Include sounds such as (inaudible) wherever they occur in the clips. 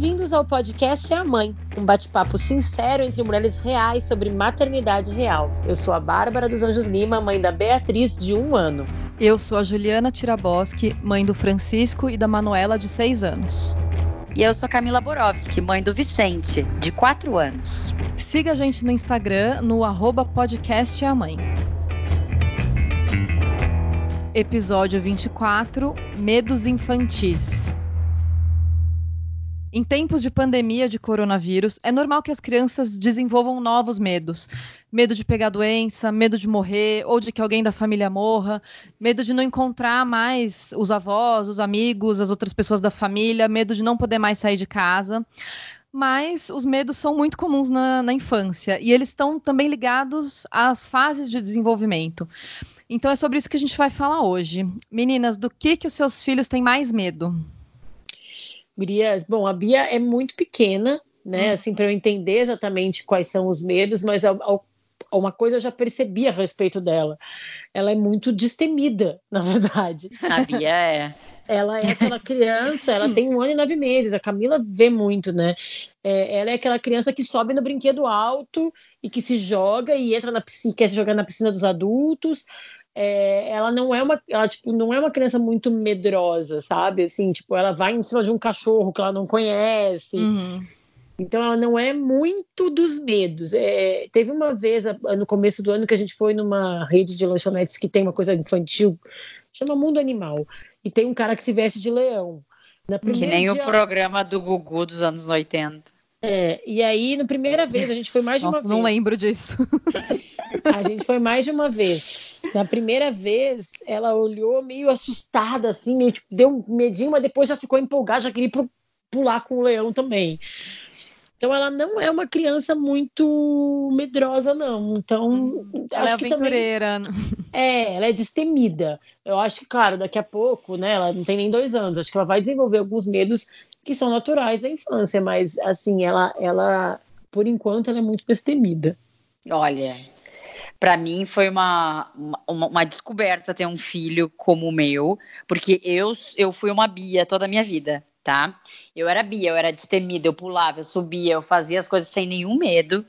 Bem-vindos ao podcast É a Mãe, um bate-papo sincero entre mulheres reais sobre maternidade real. Eu sou a Bárbara dos Anjos Lima, mãe da Beatriz, de um ano. Eu sou a Juliana Tiraboski, mãe do Francisco e da Manuela, de seis anos. E eu sou a Camila Borowski, mãe do Vicente, de quatro anos. Siga a gente no Instagram, no arroba podcast é a mãe. Episódio 24, Medos Infantis. Em tempos de pandemia de coronavírus, é normal que as crianças desenvolvam novos medos. Medo de pegar doença, medo de morrer ou de que alguém da família morra, medo de não encontrar mais os avós, os amigos, as outras pessoas da família, medo de não poder mais sair de casa. Mas os medos são muito comuns na, na infância e eles estão também ligados às fases de desenvolvimento. Então é sobre isso que a gente vai falar hoje. Meninas, do que, que os seus filhos têm mais medo? Gurias, bom, a Bia é muito pequena, né? Hum. Assim, para eu entender exatamente quais são os medos, mas ao, uma coisa eu já percebi a respeito dela. Ela é muito destemida, (laughs) na verdade. A Bia é. Ela é aquela criança, ela tem um ano e nove meses. A Camila vê muito, né? É, ela é aquela criança que sobe no brinquedo alto e que se joga e entra na piscina, quer se jogar na piscina dos adultos é, ela não é uma ela tipo não é uma criança muito medrosa sabe assim tipo ela vai em cima de um cachorro que ela não conhece uhum. então ela não é muito dos medos é, teve uma vez no começo do ano que a gente foi numa rede de lanchonetes que tem uma coisa infantil chama Mundo Animal e tem um cara que se veste de leão que nem dia... o programa do Gugu dos anos 80 é, e aí, na primeira vez, a gente foi mais de Nossa, uma não vez. lembro disso. (laughs) A gente foi mais de uma vez. Na primeira vez, ela olhou meio assustada, assim, meio, tipo, deu um medinho, mas depois já ficou empolgada, já queria pular com o leão também. Então ela não é uma criança muito medrosa, não. Então. Ela é aventureira. Também... É, ela é destemida. Eu acho que, claro, daqui a pouco, né? Ela não tem nem dois anos. Acho que ela vai desenvolver alguns medos que são naturais da infância, mas assim, ela, ela por enquanto, ela é muito destemida. Olha, para mim foi uma, uma, uma, descoberta ter um filho como o meu, porque eu, eu fui uma Bia toda a minha vida tá? Eu era Bia, eu era destemida, eu pulava, eu subia, eu fazia as coisas sem nenhum medo.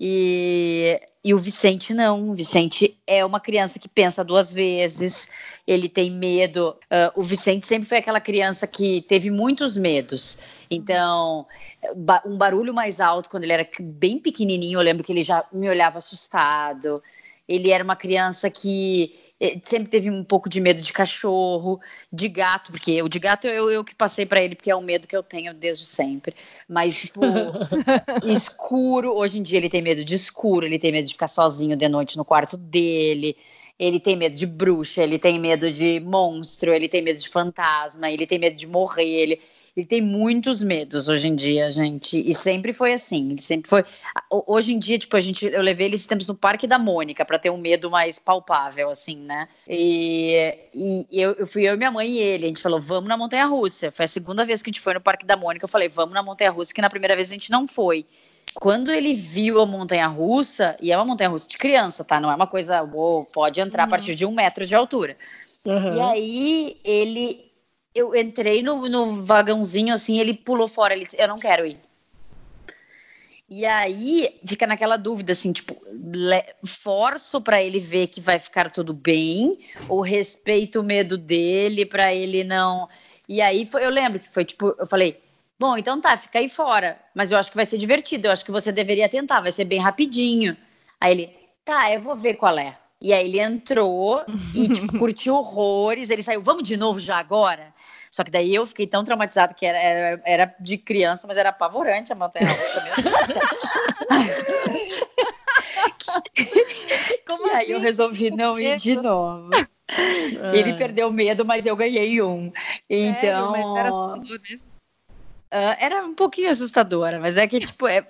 E, e o Vicente não. O Vicente é uma criança que pensa duas vezes, ele tem medo. Uh, o Vicente sempre foi aquela criança que teve muitos medos. Então, um barulho mais alto, quando ele era bem pequenininho, eu lembro que ele já me olhava assustado. Ele era uma criança que eh, sempre teve um pouco de medo de cachorro, de gato, porque o de gato eu, eu que passei para ele, porque é um medo que eu tenho desde sempre. Mas, tipo, (laughs) escuro, hoje em dia ele tem medo de escuro, ele tem medo de ficar sozinho de noite no quarto dele. Ele tem medo de bruxa, ele tem medo de monstro, ele tem medo de fantasma, ele tem medo de morrer, ele, ele tem muitos medos hoje em dia, gente. E sempre foi assim. Ele sempre foi. Hoje em dia, tipo, a gente, eu levei ele esses tempos no Parque da Mônica para ter um medo mais palpável, assim, né? E, e eu, eu, fui eu e minha mãe e ele. A gente falou, vamos na Montanha Russa. Foi a segunda vez que a gente foi no Parque da Mônica. Eu falei, vamos na Montanha Russa, que na primeira vez a gente não foi. Quando ele viu a montanha russa, e é uma montanha russa de criança, tá? Não é uma coisa, uou, pode entrar uhum. a partir de um metro de altura. Uhum. E aí ele eu entrei no, no vagãozinho assim, ele pulou fora, ele disse, eu não quero ir. E aí fica naquela dúvida assim, tipo, forço para ele ver que vai ficar tudo bem, ou respeito o medo dele para ele não. E aí foi, eu lembro que foi tipo, eu falei, bom, então tá, fica aí fora, mas eu acho que vai ser divertido, eu acho que você deveria tentar, vai ser bem rapidinho. Aí ele, tá, eu vou ver qual é. E aí ele entrou e tipo, (laughs) curtiu horrores, ele saiu, vamos de novo já agora? Só que daí eu fiquei tão traumatizada que era, era, era de criança, mas era apavorante a montanha russa mesmo. (laughs) Como assim? aí eu resolvi não ir de novo. Ah. Ele perdeu medo, mas eu ganhei um. Então. Sério? Mas era assustador mesmo? Uh, era um pouquinho assustadora, mas é que, tipo, é.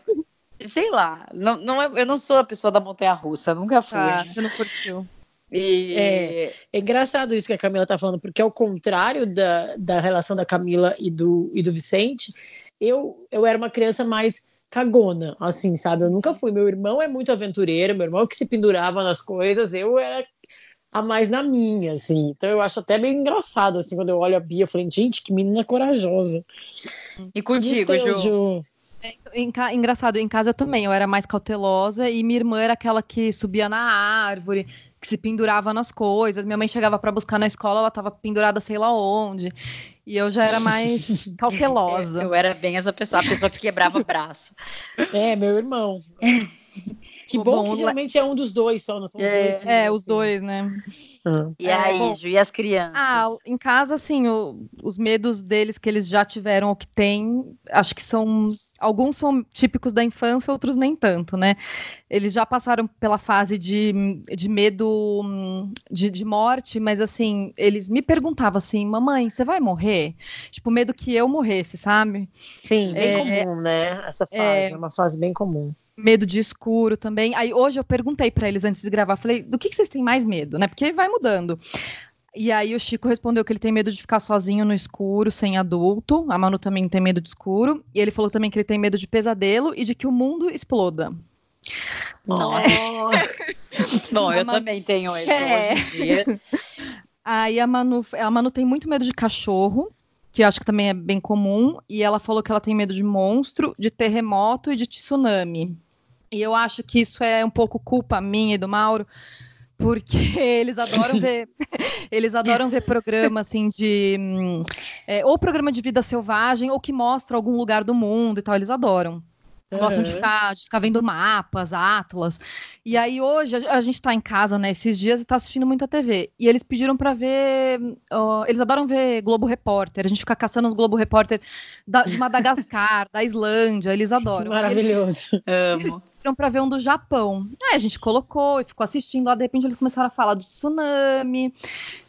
Sei lá, não, não é, eu não sou a pessoa da montanha russa, nunca fui. Ah, você não curtiu. E... É, é, engraçado isso que a Camila tá falando, porque ao contrário da, da relação da Camila e do, e do Vicente, eu, eu era uma criança mais cagona, assim, sabe? Eu nunca fui. Meu irmão é muito aventureiro, meu irmão que se pendurava nas coisas, eu era a mais na minha, assim. Então eu acho até meio engraçado, assim, quando eu olho a Bia, eu falei, gente, que menina corajosa. E contigo, Ju? É, engraçado, em casa também, eu era mais cautelosa e minha irmã era aquela que subia na árvore, que se pendurava nas coisas. Minha mãe chegava para buscar na escola, ela estava pendurada sei lá onde. E eu já era mais (laughs) cautelosa. eu era bem essa pessoa, a pessoa que quebrava o braço. (laughs) É, meu irmão. (laughs) Que bom, bom que geralmente é um dos dois só, não são é, dois. É, os dois, né? Uhum. E aí, é, Ju, e as crianças? Ah, em casa, assim, o, os medos deles que eles já tiveram ou que têm, acho que são. Alguns são típicos da infância, outros nem tanto, né? Eles já passaram pela fase de, de medo de, de morte, mas assim, eles me perguntavam assim, mamãe, você vai morrer? Tipo, medo que eu morresse, sabe? Sim, bem é, comum, né? Essa fase, é, é uma fase bem comum medo de escuro também. Aí hoje eu perguntei para eles antes de gravar, falei, do que, que vocês têm mais medo, né? Porque vai mudando. E aí o Chico respondeu que ele tem medo de ficar sozinho no escuro, sem adulto. A Manu também tem medo de escuro. E ele falou também que ele tem medo de pesadelo e de que o mundo exploda. Nossa. (laughs) Bom, eu Manu... também tenho esse é. hoje em dia. Aí a Manu, a Manu tem muito medo de cachorro, que acho que também é bem comum. E ela falou que ela tem medo de monstro, de terremoto e de tsunami. E eu acho que isso é um pouco culpa minha e do Mauro, porque (laughs) eles adoram ver (laughs) eles adoram ver programa assim de é, ou programa de vida selvagem ou que mostra algum lugar do mundo e tal eles adoram uhum. gostam de ficar, de ficar vendo mapas, atlas. E aí hoje a, a gente está em casa, né, esses dias e está assistindo muita TV. E eles pediram para ver, eles adoram ver Globo Repórter. A gente fica caçando os Globo Repórter da, de Madagascar, da Islândia, eles adoram. Maravilhoso. Eles, Amo. Eles para ver um do Japão. Aí a gente colocou e ficou assistindo lá, de repente eles começaram a falar do tsunami.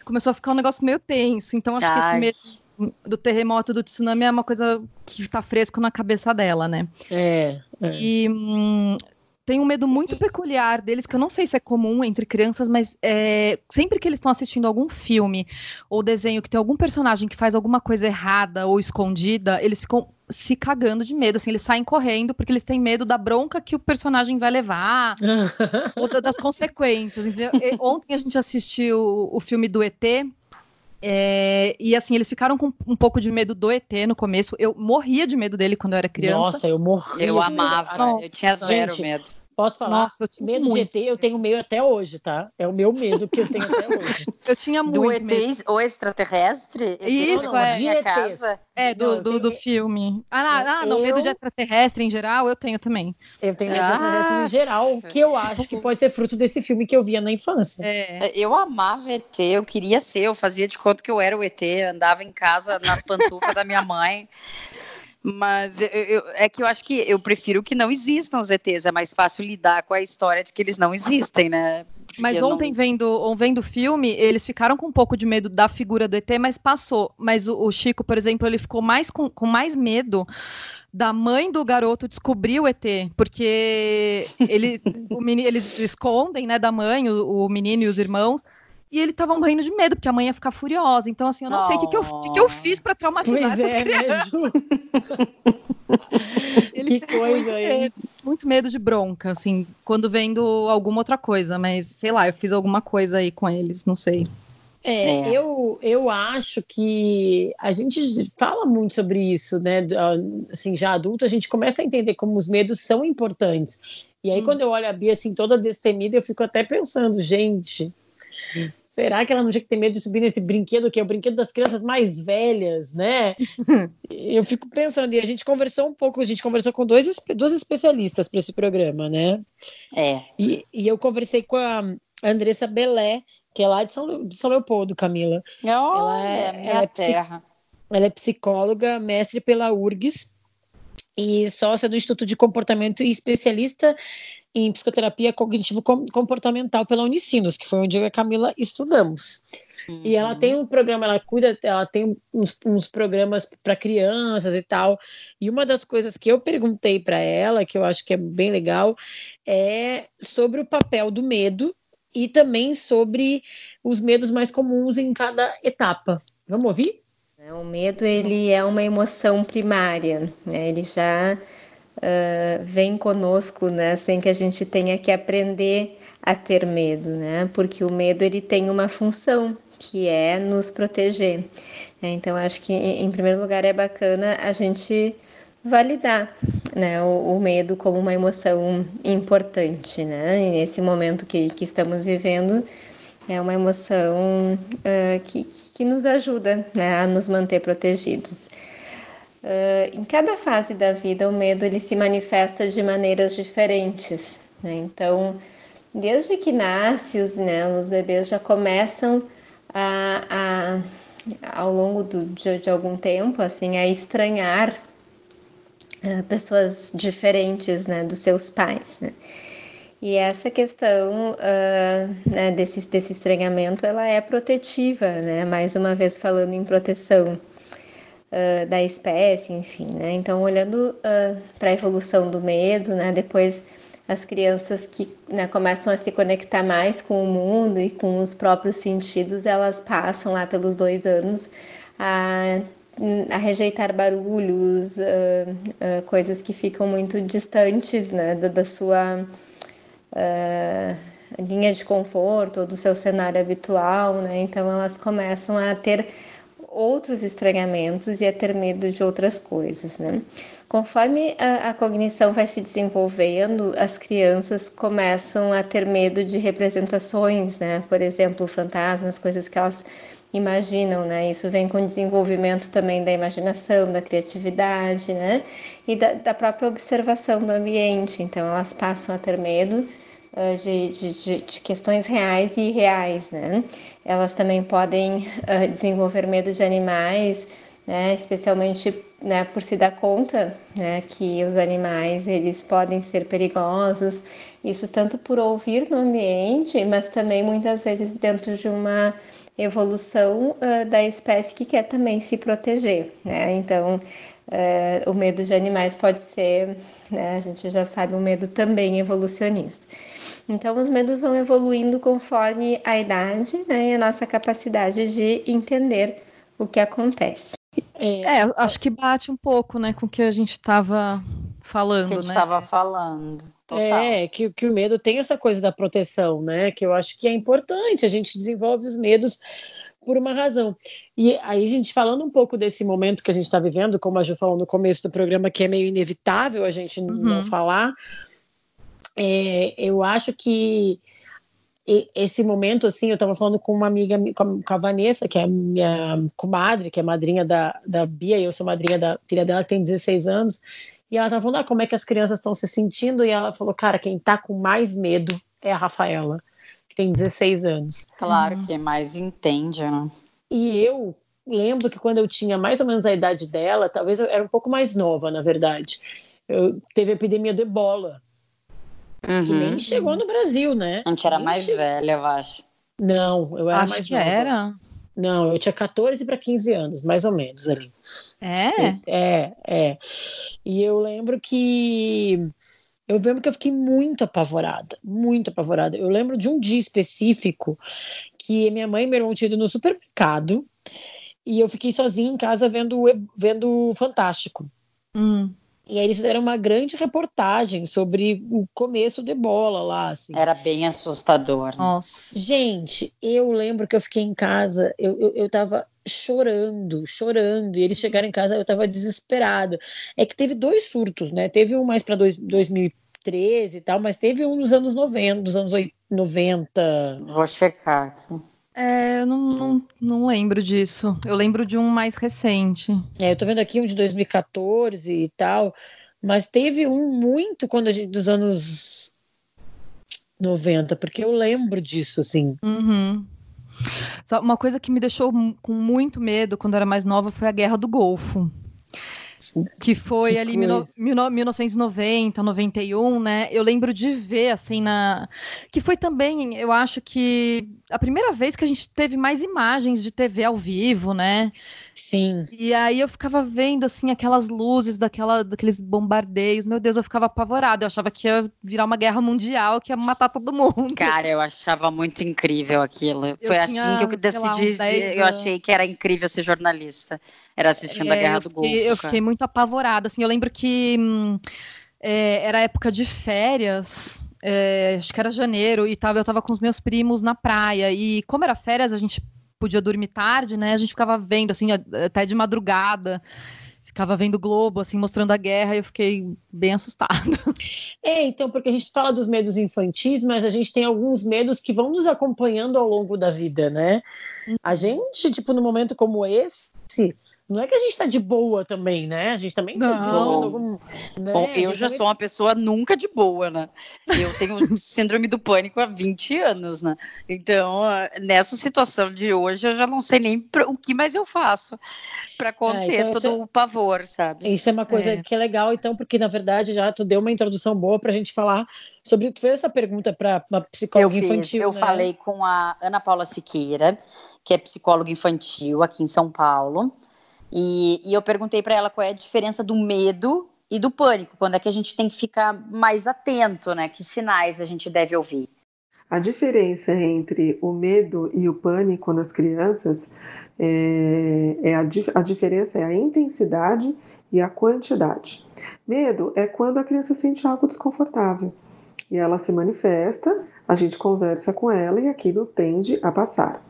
Começou a ficar um negócio meio tenso. Então acho Ai. que esse medo do terremoto do tsunami é uma coisa que está fresco na cabeça dela, né? É. é. E hum, tem um medo muito peculiar deles, que eu não sei se é comum entre crianças, mas é, sempre que eles estão assistindo algum filme ou desenho que tem algum personagem que faz alguma coisa errada ou escondida, eles ficam se cagando de medo, assim, eles saem correndo porque eles têm medo da bronca que o personagem vai levar (laughs) ou das consequências. Ontem a gente assistiu o filme do ET, é, e assim, eles ficaram com um pouco de medo do ET no começo. Eu morria de medo dele quando eu era criança. Nossa, eu morria. Eu amava, eu tinha zero Gente, medo. Posso falar? Nossa, eu medo muito. de ET, eu tenho medo até hoje, tá? É o meu medo que eu tenho até (laughs) hoje. eu tinha muito Do ET medo. ou extraterrestre? Isso, não, é. De casa. É, do, não, do, do, filme. Ah, não, ah, não, eu... medo de extraterrestre em geral, eu tenho também. Eu tenho medo ah, de extraterrestre em geral, que eu acho que pode ser fruto desse filme que eu via na infância. É. Eu amava ET, eu queria ser, eu fazia de conta que eu era o ET, andava em casa nas pantufas da minha mãe. (laughs) Mas eu, eu, é que eu acho que eu prefiro que não existam os ETs. É mais fácil lidar com a história de que eles não existem, né? Porque mas ontem, não... vendo, vendo o filme, eles ficaram com um pouco de medo da figura do ET, mas passou. Mas o, o Chico, por exemplo, ele ficou mais com, com mais medo da mãe do garoto descobrir o ET, porque ele, o menino, eles escondem, né, da mãe, o, o menino e os irmãos, e ele tava morrendo de medo, porque a mãe ia ficar furiosa. Então, assim, eu não oh. sei o que, que, eu, que, que eu fiz para traumatizar pois essas é, né, crianças. (laughs) Eles que coisa muito medo, muito medo de bronca, assim, quando vendo alguma outra coisa, mas sei lá, eu fiz alguma coisa aí com eles, não sei. É, é, Eu, eu acho que a gente fala muito sobre isso, né? Assim, já adulto, a gente começa a entender como os medos são importantes. E aí, hum. quando eu olho a Bia assim, toda destemida, eu fico até pensando, gente, Será que ela não tinha que ter medo de subir nesse brinquedo, que é o brinquedo das crianças mais velhas, né? eu fico pensando, e a gente conversou um pouco, a gente conversou com dois, duas especialistas para esse programa, né? É. E, e eu conversei com a Andressa Belé, que é lá de São, de São Leopoldo, Camila. Oh, ela é, ela é, terra. ela é psicóloga, mestre pela URGS e sócia do Instituto de Comportamento e especialista em psicoterapia cognitivo-comportamental pela Unicinos, que foi onde eu e a Camila estudamos. Uhum. E ela tem um programa, ela cuida, ela tem uns, uns programas para crianças e tal. E uma das coisas que eu perguntei para ela, que eu acho que é bem legal, é sobre o papel do medo e também sobre os medos mais comuns em cada etapa. Vamos ouvir? O medo ele é uma emoção primária, né? ele já uh, vem conosco, né? Sem que a gente tenha que aprender a ter medo, né? Porque o medo ele tem uma função que é nos proteger. Então acho que em primeiro lugar é bacana a gente validar né, o, o, medo como uma emoção importante, né? E nesse momento que, que estamos vivendo, é uma emoção uh, que, que nos ajuda né, a nos manter protegidos. Uh, em cada fase da vida, o medo ele se manifesta de maneiras diferentes. Né? Então, desde que nasce, os, né, os bebês já começam a, a ao longo do, de, de algum tempo, assim, a estranhar uh, pessoas diferentes, né, dos seus pais, né? E essa questão uh, né, desse, desse estranhamento, ela é protetiva, né? Mais uma vez falando em proteção uh, da espécie, enfim, né? Então, olhando uh, para a evolução do medo, né? Depois as crianças que né, começam a se conectar mais com o mundo e com os próprios sentidos, elas passam lá pelos dois anos a a rejeitar barulhos, uh, coisas que ficam muito distantes né, da, da sua linha de conforto ou do seu cenário habitual, né? Então elas começam a ter outros estranhamentos e a ter medo de outras coisas, né? Conforme a, a, cognição vai se desenvolvendo, as crianças começam a ter medo de representações, né? Por exemplo, fantasmas, coisas que elas imaginam, né? Isso vem com o desenvolvimento também da imaginação, da criatividade, né? E da, da própria observação do ambiente. Então, elas passam a ter medo uh, de, de, de, questões reais e irreais, né? Elas também podem uh, (laughs) desenvolver medo de animais, né? Especialmente né, por se dar conta né, que os animais eles podem ser perigosos. Isso tanto por ouvir no ambiente, mas também muitas vezes dentro de uma evolução uh, da espécie que quer também se proteger, né? Então, uh, o medo de animais pode ser, né, a gente já sabe, um medo também evolucionista. Então, os medos vão evoluindo conforme a idade né, e a nossa capacidade de entender o que acontece. É, é acho que bate um pouco né, com o que a gente estava falando. Que a gente estava né? falando. Total. É, que, que o medo tem essa coisa da proteção, né? Que eu acho que é importante. A gente desenvolve os medos por uma razão. E aí, gente, falando um pouco desse momento que a gente está vivendo, como a Ju falou no começo do programa, que é meio inevitável a gente uhum. não falar, é, eu acho que esse momento, assim, eu estava falando com uma amiga, com a Vanessa, que é minha comadre, que é madrinha da, da Bia, e eu sou madrinha da filha dela, que tem 16 anos, e ela tava falando, ah, como é que as crianças estão se sentindo? E ela falou, cara, quem tá com mais medo é a Rafaela, que tem 16 anos. Claro uhum. que mais entende, né? E eu lembro que quando eu tinha mais ou menos a idade dela, talvez eu era um pouco mais nova, na verdade. Eu teve a epidemia do ebola. Uhum. Que nem chegou no Brasil, né? A gente era nem mais velha, eu acho. Não, eu era acho mais que nova. era. Não, eu tinha 14 para 15 anos, mais ou menos ali. É? É, é. E eu lembro que. Eu lembro que eu fiquei muito apavorada, muito apavorada. Eu lembro de um dia específico que minha mãe e meu irmão tinham ido no supermercado e eu fiquei sozinha em casa vendo, vendo Fantástico. Hum. E aí eles fizeram uma grande reportagem sobre o começo do ebola lá. Assim. Era bem assustador. Nossa. Gente, eu lembro que eu fiquei em casa, eu, eu, eu tava chorando, chorando, e eles chegaram em casa, eu tava desesperada. É que teve dois surtos, né? Teve um mais para 2013 e tal, mas teve um nos anos 90, dos anos 90. Vou checar aqui. É, eu não, não, não, lembro disso. Eu lembro de um mais recente. É, eu tô vendo aqui um de 2014 e tal, mas teve um muito quando a gente, dos anos 90, porque eu lembro disso, assim. Uhum. Uma coisa que me deixou com muito medo quando eu era mais nova foi a Guerra do Golfo que foi que ali coisa. 1990, 91, né? Eu lembro de ver assim na que foi também, eu acho que a primeira vez que a gente teve mais imagens de TV ao vivo, né? Sim. E aí eu ficava vendo assim aquelas luzes daquela, daqueles bombardeios. Meu Deus, eu ficava apavorada. Eu achava que ia virar uma guerra mundial, que ia matar todo mundo. Cara, eu achava muito incrível aquilo. Eu Foi tinha, assim que eu decidi. Lá, eu achei que era incrível ser jornalista. Era assistindo é, a Guerra do Golfo. Eu fiquei muito apavorada. Assim, eu lembro que. Hum, é, era época de férias, é, acho que era janeiro, e tava, eu tava com os meus primos na praia. E como era férias, a gente podia dormir tarde, né? A gente ficava vendo, assim, até de madrugada ficava vendo Globo, assim, mostrando a guerra, e eu fiquei bem assustada. É, então, porque a gente fala dos medos infantis, mas a gente tem alguns medos que vão nos acompanhando ao longo da vida, né? A gente, tipo, num momento como esse, não é que a gente está de boa também, né? A gente também tá de boa. Algum, né? Bom, eu já também... sou uma pessoa nunca de boa, né? Eu tenho (laughs) síndrome do pânico há 20 anos, né? Então, nessa situação de hoje, eu já não sei nem o que mais eu faço para conter é, então todo é... o pavor, sabe? Isso é uma coisa é. que é legal, então, porque na verdade já tu deu uma introdução boa para a gente falar sobre. Tu fez essa pergunta para uma psicóloga eu infantil. Eu né? falei com a Ana Paula Siqueira, que é psicóloga infantil aqui em São Paulo. E, e eu perguntei para ela qual é a diferença do medo e do pânico, quando é que a gente tem que ficar mais atento, né? Que sinais a gente deve ouvir. A diferença entre o medo e o pânico nas crianças é, é a, a diferença é a intensidade e a quantidade. Medo é quando a criança sente algo desconfortável e ela se manifesta, a gente conversa com ela e aquilo tende a passar.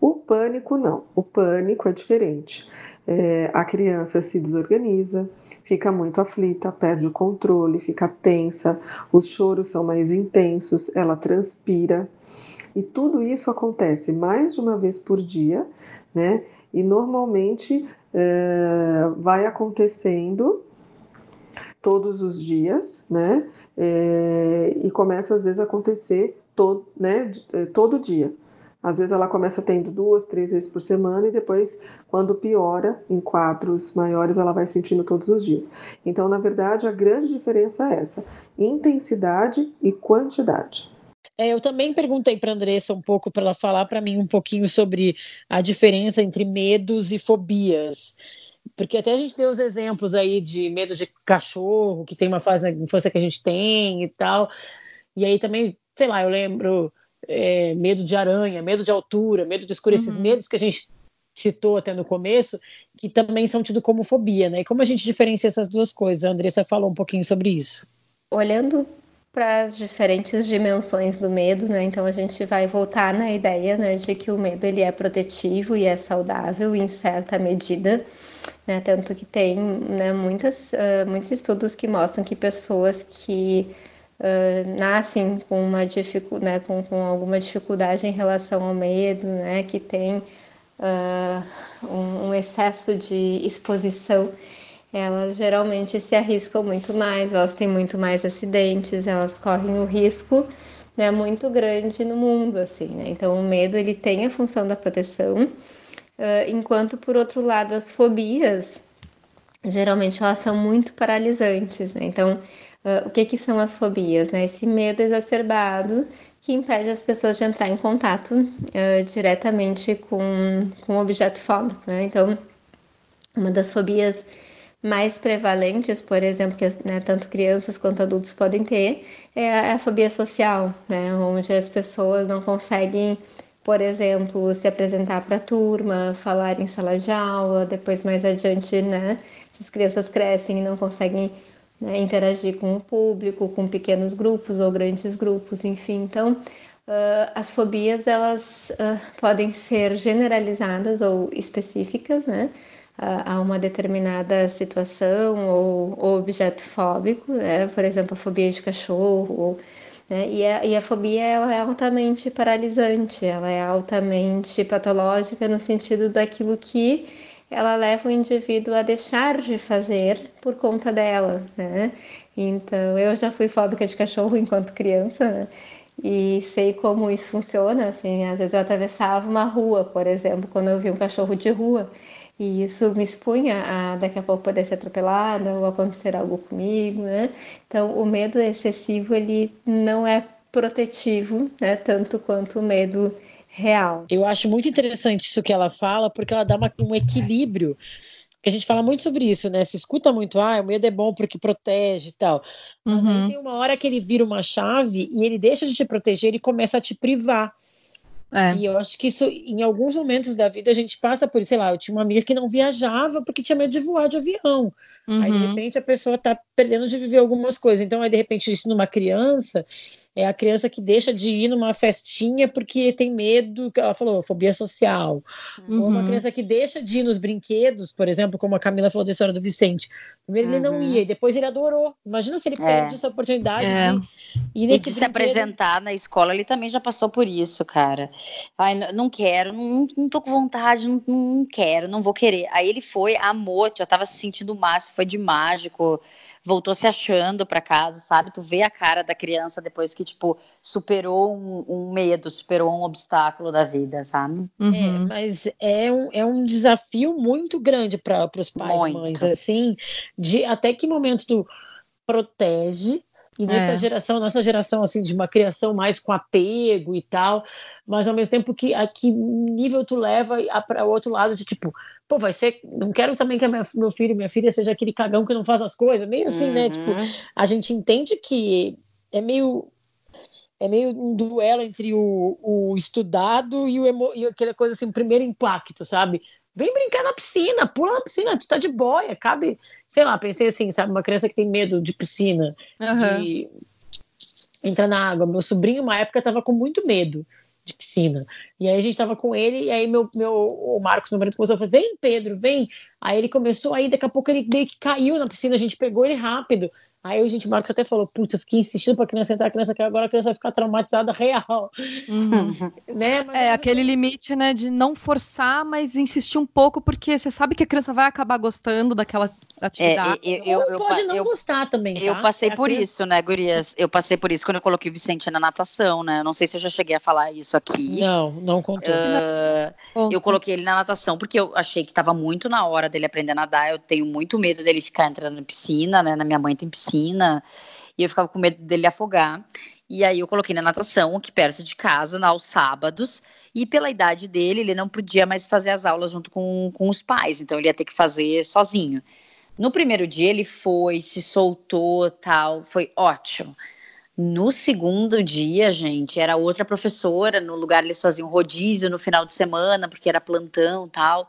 O pânico não, o pânico é diferente é, a criança se desorganiza, fica muito aflita, perde o controle, fica tensa, os choros são mais intensos, ela transpira. E tudo isso acontece mais de uma vez por dia, né? E normalmente é, vai acontecendo todos os dias, né? É, e começa às vezes a acontecer todo, né, é, todo dia. Às vezes ela começa tendo duas, três vezes por semana e depois, quando piora, em quadros maiores, ela vai sentindo todos os dias. Então, na verdade, a grande diferença é essa: intensidade e quantidade. É, eu também perguntei para a Andressa um pouco para ela falar para mim um pouquinho sobre a diferença entre medos e fobias. Porque até a gente deu os exemplos aí de medo de cachorro, que tem uma fase na infância que a gente tem e tal. E aí também, sei lá, eu lembro é, medo de aranha, medo de altura, medo de escuro, uhum. esses medos que a gente citou até no começo, que também são tidos como fobia, né? E como a gente diferencia essas duas coisas? A Andressa falou um pouquinho sobre isso. Olhando para as diferentes dimensões do medo, né? Então a gente vai voltar na ideia, né, de que o medo ele é protetivo e é saudável em certa medida, né? Tanto que tem, né, muitas, uh, muitos estudos que mostram que pessoas que uh, nascem com uma dificuldade, né, com, com, alguma dificuldade em relação ao medo, né, que tem uh, um, um, excesso de exposição, elas geralmente se arriscam muito mais, elas têm muito mais acidentes, elas correm o risco né, muito grande no mundo, assim, né? Então o medo ele tem a função da proteção, uh, enquanto por outro lado as fobias geralmente elas são muito paralisantes, né? Então Uh, o que, que são as fobias? Né? Esse medo exacerbado que impede as pessoas de entrar em contato uh, diretamente com, com o objeto fóbico. Né? Então, uma das fobias mais prevalentes, por exemplo, que né, tanto crianças quanto adultos podem ter, é a, é a fobia social, né? onde as pessoas não conseguem, por exemplo, se apresentar para a turma, falar em sala de aula, depois mais adiante, né, as crianças crescem e não conseguem né, interagir com o público, com pequenos grupos ou grandes grupos, enfim. Então, uh, as fobias elas uh, podem ser generalizadas ou específicas, né? a uma determinada situação ou, objeto fóbico, né? por exemplo, a fobia de cachorro, né? e, a, e a fobia ela é altamente paralisante, ela é altamente patológica no sentido daquilo que ela leva o indivíduo a deixar de fazer por conta dela, né? Então, eu já fui fóbica de cachorro (laughs) enquanto criança, né? E sei como isso funciona, assim, às vezes eu atravessava uma rua, por exemplo, quando eu vi um cachorro de rua, e isso me expunha a daqui a pouco poder ser atropelada ou acontecer algo comigo, né? Então, o medo excessivo, ele não é protetivo, né? Tanto quanto o medo real. Eu acho muito interessante isso que ela fala, porque ela dá uma, um equilíbrio. Que a gente fala muito sobre isso, né? Se escuta muito, ah, o medo é bom porque protege e tal. Mas uhum. aí tem uma hora que ele vira uma chave e ele deixa de te proteger e começa a te privar. É. E eu acho que isso, em alguns momentos da vida, a gente passa por, sei lá, eu tinha uma amiga que não viajava porque tinha medo de voar de avião. Uhum. Aí, de uhum. repente, a pessoa está perdendo de viver algumas coisas. Então, aí, de repente, isso numa criança, é a criança que deixa de ir numa festinha porque tem medo, que ela falou, fobia social. Uhum. Ou uma uhum. criança que deixa de ir nos brinquedos, por exemplo, como a Camila falou da história do Vicente. Primeiro uhum. ele não ia, e depois ele adorou. Imagina se ele é. perde essa oportunidade é. de ir nesse E de se apresentar na escola, ele também já passou por isso, cara. Ai, não quero, não, não tô com vontade, não, não quero, não vou querer. Aí ele foi, amou, já tava se sentindo o máximo, foi de mágico voltou se achando para casa, sabe? Tu vê a cara da criança depois que, tipo, superou um, um medo, superou um obstáculo da vida, sabe? Uhum. É, mas é um, é um desafio muito grande para os pais e mães, assim, de até que momento tu protege e nessa é. geração, nossa geração, assim, de uma criação mais com apego e tal, mas ao mesmo tempo que a que nível tu leva para o outro lado de tipo, pô, vai ser. Não quero também que minha, meu filho, minha filha seja aquele cagão que não faz as coisas, meio assim, uhum. né? Tipo, uhum. a gente entende que é meio. É meio um duelo entre o, o estudado e, o emo, e aquela coisa assim, primeiro impacto, sabe? Vem brincar na piscina, pula na piscina, tu tá de boia, cabe, sei lá, pensei assim, sabe, uma criança que tem medo de piscina, uhum. de entrar na água. Meu sobrinho, uma época, tava com muito medo de piscina. E aí a gente tava com ele, e aí meu, meu o Marcos, meu marido, começou a falar, vem Pedro, vem. Aí ele começou, aí daqui a pouco ele meio que caiu na piscina, a gente pegou ele rápido. Aí a gente, Marcos até falou, putz, eu fiquei insistindo para a criança entrar, a criança quer, agora a criança vai ficar traumatizada real. Uhum. (laughs) né? Mas é, aquele limite, né, de não forçar, mas insistir um pouco, porque você sabe que a criança vai acabar gostando daquela atividade. É, eu, eu, eu, pode não eu, gostar também, tá? Eu passei é por criança... isso, né, gurias? Eu passei por isso quando eu coloquei o Vicente na natação, né? Não sei se eu já cheguei a falar isso aqui. Não, não contou. Uh, eu coloquei ele na natação porque eu achei que estava muito na hora dele aprender a nadar. Eu tenho muito medo dele ficar entrando na piscina, né? Na minha mãe tem piscina piscina e eu ficava com medo dele afogar. E aí eu coloquei na natação, aqui perto de casa, aos sábados, e pela idade dele, ele não podia mais fazer as aulas junto com, com os pais, então ele ia ter que fazer sozinho. No primeiro dia ele foi, se soltou, tal, foi ótimo. No segundo dia, gente, era outra professora, no lugar eles faziam rodízio no final de semana, porque era plantão, tal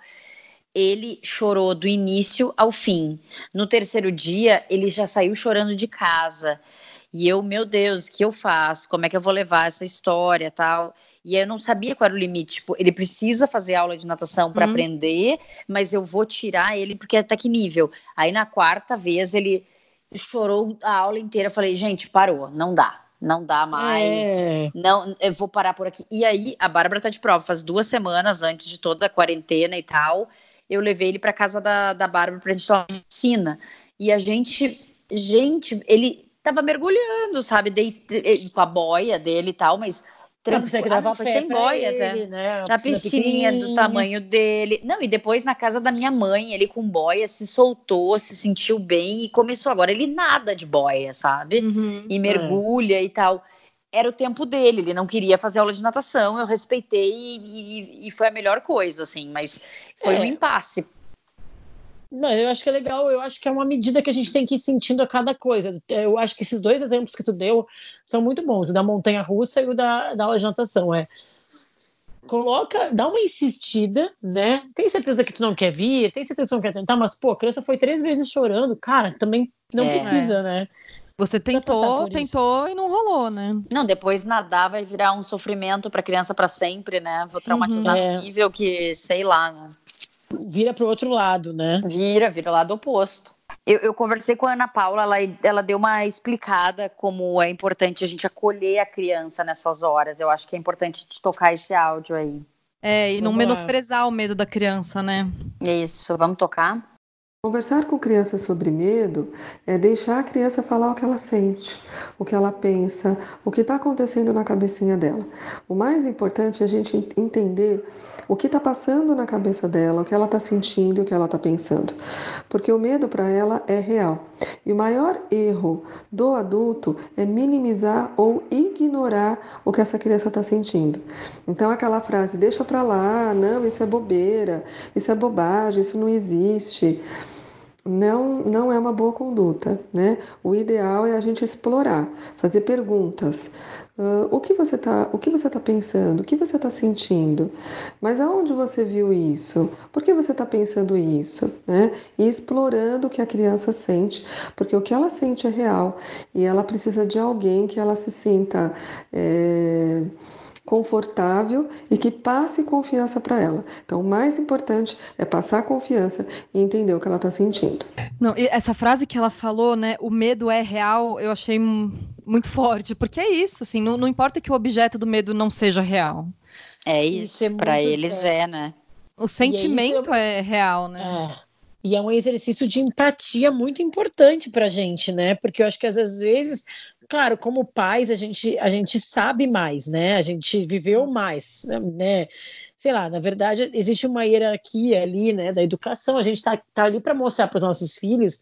ele chorou do início ao fim. No terceiro dia, ele já saiu chorando de casa. E eu, meu Deus, o que eu faço? Como é que eu vou levar essa história tal? E eu não sabia qual era o limite. Tipo, ele precisa fazer aula de natação para uhum. aprender, mas eu vou tirar ele porque até que nível? Aí na quarta vez ele chorou a aula inteira. Eu falei, gente, parou, não dá. Não dá mais. É. Não, eu vou parar por aqui. E aí, a Bárbara tá de prova, faz duas semanas antes de toda a quarentena e tal eu levei ele para casa da, da Bárbara pra gente tomar piscina. E a gente, gente, ele tava mergulhando, sabe? Dei, com a boia dele e tal, mas tranquilo. Ah, foi sem boia ele, até. Né? Na piscininha do tamanho dele. Não, e depois na casa da minha mãe, ele com boia se soltou, se sentiu bem e começou. Agora ele nada de boia, sabe? Uhum, e mergulha é. e tal era o tempo dele, ele não queria fazer aula de natação, eu respeitei e, e, e foi a melhor coisa, assim, mas foi é. um impasse. Não, eu acho que é legal, eu acho que é uma medida que a gente tem que ir sentindo a cada coisa. Eu acho que esses dois exemplos que tu deu são muito bons, o da montanha russa e o da, da aula de natação. É coloca, dá uma insistida, né? Tem certeza que tu não quer vir, tem certeza que tu não quer tentar, mas pô, a criança foi três vezes chorando, cara, também não é. precisa, né? Você tentou, tentou e não rolou, né? Não, depois nadar vai virar um sofrimento para criança para sempre, né? Vou traumatizar uhum, é. no nível que, sei lá, né? Vira pro outro lado, né? Vira, vira o lado oposto. Eu, eu, conversei com a Ana Paula, ela, ela deu uma explicada como é importante a gente acolher a criança nessas horas. Eu acho que é importante tocar esse áudio aí. É, e não menosprezar o medo da criança, né? Isso, vamos tocar? Conversar com criança sobre medo é deixar a criança falar o que ela sente, o que ela pensa, o que está acontecendo na cabecinha dela. O mais importante é a gente entender o que está passando na cabeça dela, o que ela está sentindo, o que ela está pensando. Porque o medo para ela é real. E o maior erro do adulto é minimizar ou ignorar o que essa criança está sentindo. Então, aquela frase, deixa para lá, não, isso é bobeira, isso é bobagem, isso não existe não, não é uma boa conduta, né? O ideal é a gente explorar, fazer perguntas. Uh, o que você está o que você tá pensando? O que você está sentindo? Mas aonde você viu isso? Por que você está pensando isso? Né? E explorando o que a criança sente, porque o que ela sente é real e ela precisa de alguém que ela se sinta é, confortável e que passe confiança para ela. Então, o mais importante é passar confiança e entender o que ela está sentindo. Não, essa frase que ela falou, né? O medo é real, eu achei muito forte, porque é isso, assim, não, não importa que o objeto do medo não seja real. É isso, isso é para eles é, né? O sentimento é, é, real, né? É. E é um exercício de empatia muito importante para a gente, né? Porque eu acho que às vezes claro, como pais, a gente, a gente sabe mais, né? A gente viveu mais, né? Sei lá, na verdade, existe uma hierarquia ali, né, da educação. A gente está tá ali para mostrar para os nossos filhos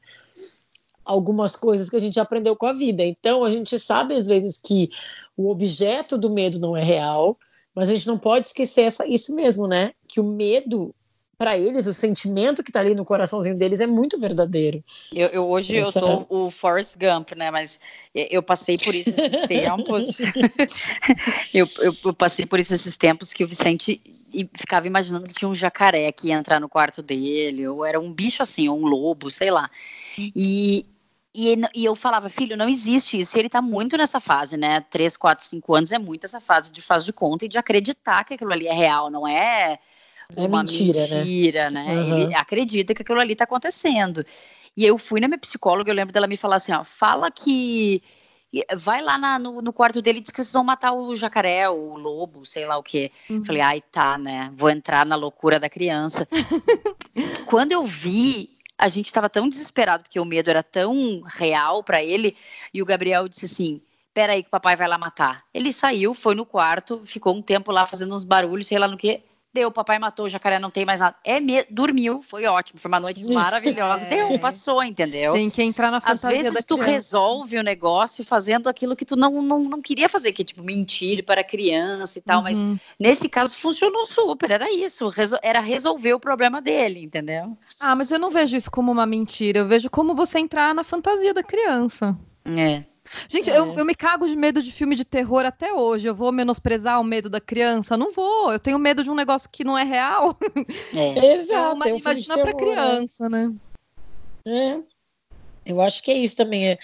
algumas coisas que a gente aprendeu com a vida. Então, a gente sabe, às vezes, que o objeto do medo não é real, mas a gente não pode esquecer essa, isso mesmo, né? Que o medo para eles, o sentimento que está ali no coraçãozinho deles é muito verdadeiro. Eu, eu hoje Essa... eu tô o Forrest Gump, né? Mas eu passei por isso esses (laughs) tempos. (laughs) eu, eu, eu, passei por isso esses tempos que o Vicente ficava imaginando que tinha um jacaré que ia entrar no quarto dele, ou era um bicho assim, ou um lobo, sei lá. E, e, e, eu falava, filho, não existe isso. E ele está muito nessa fase, né? Três, quatro, cinco anos é muito essa fase de faz de conta e de acreditar que aquilo ali é real, não é é uma mentira, né? mentira né? né? Uhum. Ele acredita que aquilo ali está acontecendo. E eu fui na minha psicóloga, eu lembro dela me falar assim, ó, fala que vai lá na, no, no, quarto dele e diz que vocês vão matar o jacaré, o lobo, sei lá o quê. Uhum. Falei, ai, tá, né? Vou entrar na loucura da criança. (laughs) Quando eu vi, a gente estava tão desesperado porque o medo era tão real para ele, e o Gabriel disse assim: Peraí, que o papai vai lá matar. Ele saiu, foi no quarto, ficou um tempo lá fazendo uns barulhos, sei lá no que Deu, papai matou, o jacaré não tem mais nada. É, me... dormiu, foi ótimo, foi uma noite maravilhosa. É. Deu, passou, entendeu? Tem que entrar na fantasia Às vezes tu criança. resolve o negócio fazendo aquilo que tu não, não, não queria fazer, que é tipo mentir para a criança e tal, uhum. mas nesse caso funcionou super, era isso, resol... era resolver o problema dele, entendeu? Ah, mas eu não vejo isso como uma mentira, eu vejo como você entrar na fantasia da criança. É. Gente, é. eu, eu me cago de medo de filme de terror até hoje. Eu vou menosprezar o medo da criança? Não vou. Eu tenho medo de um negócio que não é real. É. (laughs) Exato. Então, imagina para né? criança, né? É. Eu acho que é isso também. É.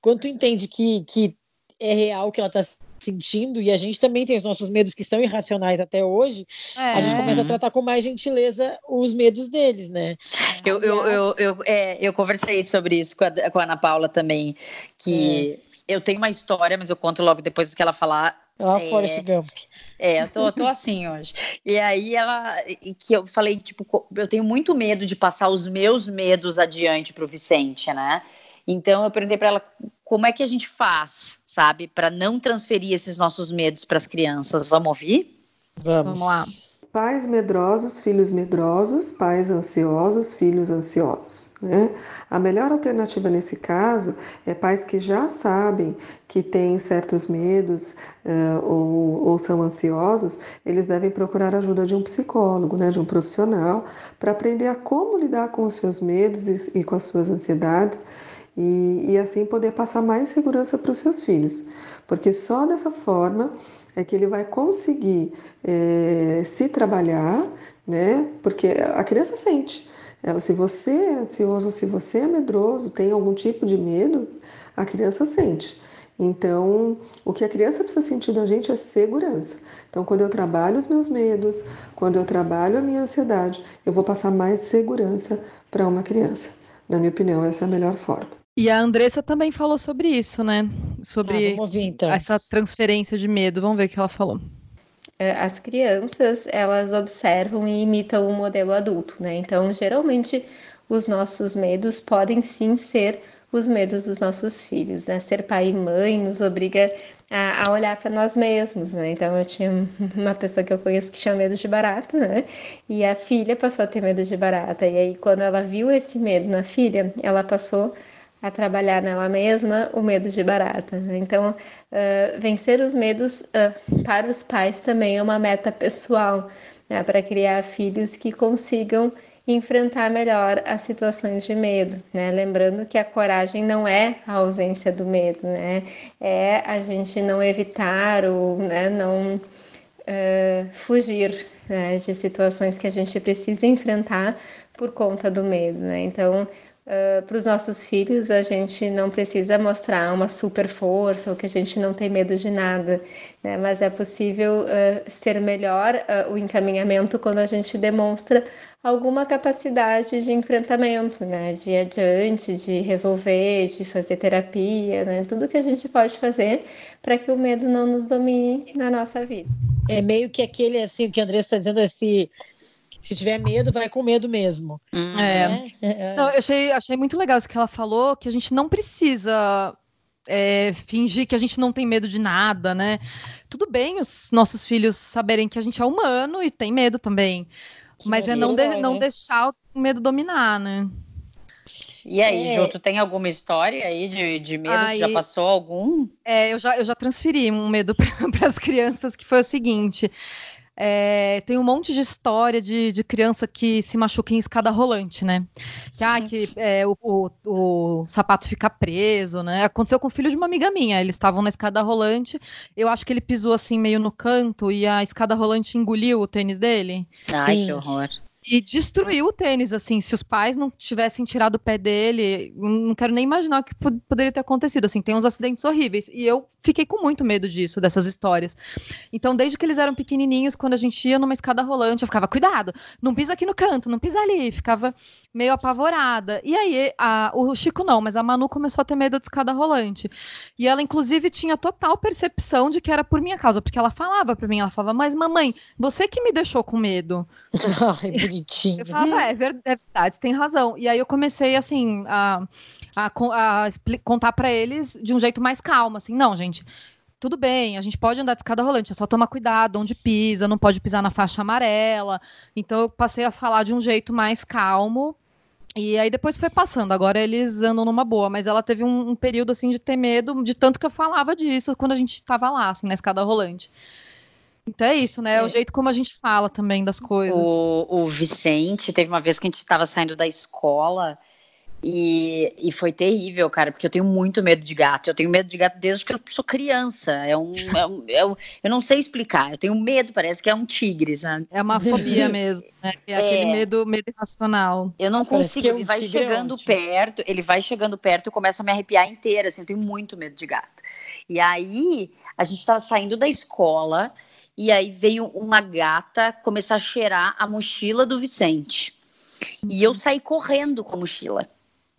Quando tu entende que, que é real o que ela está sentindo, e a gente também tem os nossos medos que são irracionais até hoje, é. a gente começa a tratar com mais gentileza os medos deles, né? Eu, eu, eu, eu, é, eu conversei sobre isso com a, com a Ana Paula também, que. É eu tenho uma história, mas eu conto logo depois do que ela falar. Lá é, fora esse Gump. É, eu tô, tô assim hoje. E aí ela, que eu falei, tipo, eu tenho muito medo de passar os meus medos adiante pro Vicente, né? Então eu perguntei para ela como é que a gente faz, sabe, para não transferir esses nossos medos para as crianças. Vamos ouvir? Vamos. Vamos lá. Pais medrosos, filhos medrosos, pais ansiosos, filhos ansiosos. Né? A melhor alternativa nesse caso é pais que já sabem que têm certos medos uh, ou, ou, são ansiosos, eles devem procurar a ajuda de um psicólogo, né, de um profissional, para aprender a como lidar com os seus medos e, e com as suas ansiedades e, e assim poder passar mais segurança para os seus filhos, porque só dessa forma é que ele vai conseguir é, se trabalhar, né? Porque a criança sente. Ela, se você é ansioso, se você é medroso, tem algum tipo de medo, a criança sente. Então, o que a criança precisa sentir da gente é segurança. Então, quando eu trabalho os meus medos, quando eu trabalho a minha ansiedade, eu vou passar mais segurança para uma criança. Na minha opinião, essa é a melhor forma. E a Andressa também falou sobre isso, né? Sobre ah, ouvir, então. essa transferência de medo. Vamos ver o que ela falou. É, as crianças, elas observam e imitam o modelo adulto, né? Então, geralmente, os nossos medos podem sim ser os medos dos nossos filhos, né? Ser pai e mãe nos obriga a, a olhar para nós mesmos, né? Então, eu tinha (laughs) uma pessoa que eu conheço que tinha medo de barata, né? E a filha passou a ter medo de barata. E aí, quando ela viu esse medo na filha, ela passou a trabalhar nela mesma o medo de barata. Então, uh, vencer os medos uh, para os pais também é uma meta pessoal, né? para criar filhos que consigam enfrentar melhor as situações de medo, né? Lembrando que a coragem não é a ausência do medo, né? É a gente não evitar ou né, não uh, fugir né, de situações que a gente precisa enfrentar por conta do medo, né? Então, Uh, para os nossos filhos, a gente não precisa mostrar uma super força ou que a gente não tem medo de nada, né? mas é possível uh, ser melhor uh, o encaminhamento quando a gente demonstra alguma capacidade de enfrentamento, né? de ir adiante, de resolver, de fazer terapia, né? tudo que a gente pode fazer para que o medo não nos domine na nossa vida. É meio que aquele assim, o que a Andressa está dizendo, esse se tiver medo, vai com medo mesmo. Hum. É. é. Não, eu achei, achei muito legal isso que ela falou, que a gente não precisa é, fingir que a gente não tem medo de nada, né? Tudo bem os nossos filhos saberem que a gente é humano e tem medo também. Que mas é não, de, vai, não né? deixar o medo dominar, né? E aí, é. Ju, tu tem alguma história aí de, de medo? Aí, já passou algum? É, eu já, eu já transferi um medo (laughs) para as crianças, que foi o seguinte. É, tem um monte de história de, de criança que se machuca em escada rolante, né? Que, ah, que é, o, o, o, sapato fica preso, né? Aconteceu com o filho de uma amiga minha. Eles estavam na escada rolante. Eu acho que ele pisou assim meio no canto e a escada rolante engoliu o tênis dele. Ai, Sim. que horror e destruiu o tênis, assim, se os pais não tivessem tirado o pé dele, não quero nem imaginar o que poderia ter acontecido, assim, tem uns acidentes horríveis, e eu fiquei com muito medo disso, dessas histórias. Então, desde que eles eram pequenininhos, quando a gente ia numa escada rolante, eu ficava, cuidado, não pisa aqui no canto, não pisa ali, ficava meio apavorada. E aí, a, o Chico não, mas a Manu começou a ter medo de escada rolante. E ela, inclusive, tinha total percepção de que era por minha causa, porque ela falava para mim, ela falava, mas mamãe, você que me deixou com medo. (laughs) Ai, bonitinho. Eu falava, é, é verdade, tem razão. E aí eu comecei, assim, a, a, a contar para eles de um jeito mais calmo, assim, não, gente, tudo bem, a gente pode andar de escada rolante, é só tomar cuidado onde pisa, não pode pisar na faixa amarela. Então eu passei a falar de um jeito mais calmo. E aí depois foi passando, agora eles andam numa boa, mas ela teve um, um período assim de ter medo, de tanto que eu falava disso quando a gente estava lá, assim, na escada rolante. Então é isso, né? É o é. jeito como a gente fala também das coisas. O, o Vicente, teve uma vez que a gente estava saindo da escola e, e foi terrível, cara, porque eu tenho muito medo de gato. Eu tenho medo de gato desde que eu sou criança. É um, é um, é um eu não sei explicar. Eu tenho medo, parece que é um tigre, sabe? É uma fobia (laughs) mesmo, né? É, é aquele medo, medo irracional. Eu não consigo. É um ele vai chegando perto, ele vai chegando perto, eu começo a me arrepiar inteira. Assim, eu tenho muito medo de gato. E aí a gente estava saindo da escola. E aí veio uma gata começar a cheirar a mochila do Vicente. E eu saí correndo com a mochila.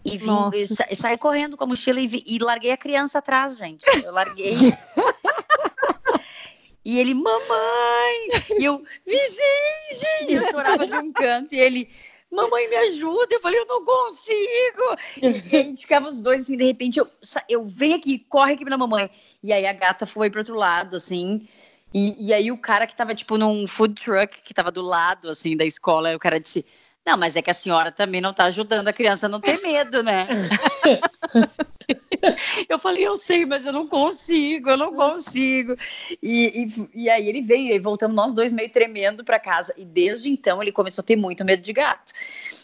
E vim, sa, saí correndo com a mochila e, vi, e larguei a criança atrás, gente. Eu larguei. (laughs) e ele, mamãe! E eu, Vicente! E eu chorava de um canto. E ele, mamãe, me ajuda. Eu falei, eu não consigo. E, e a gente ficava os dois assim, de repente, eu, eu venho aqui, corre aqui pra mamãe. E aí a gata foi pro outro lado, assim. E, e aí o cara que tava, tipo, num food truck que tava do lado, assim, da escola, o cara disse, não, mas é que a senhora também não tá ajudando a criança a não ter medo, né? (laughs) eu falei, eu sei, mas eu não consigo, eu não consigo. E, e, e aí ele veio, e voltamos nós dois meio tremendo para casa. E desde então ele começou a ter muito medo de gato.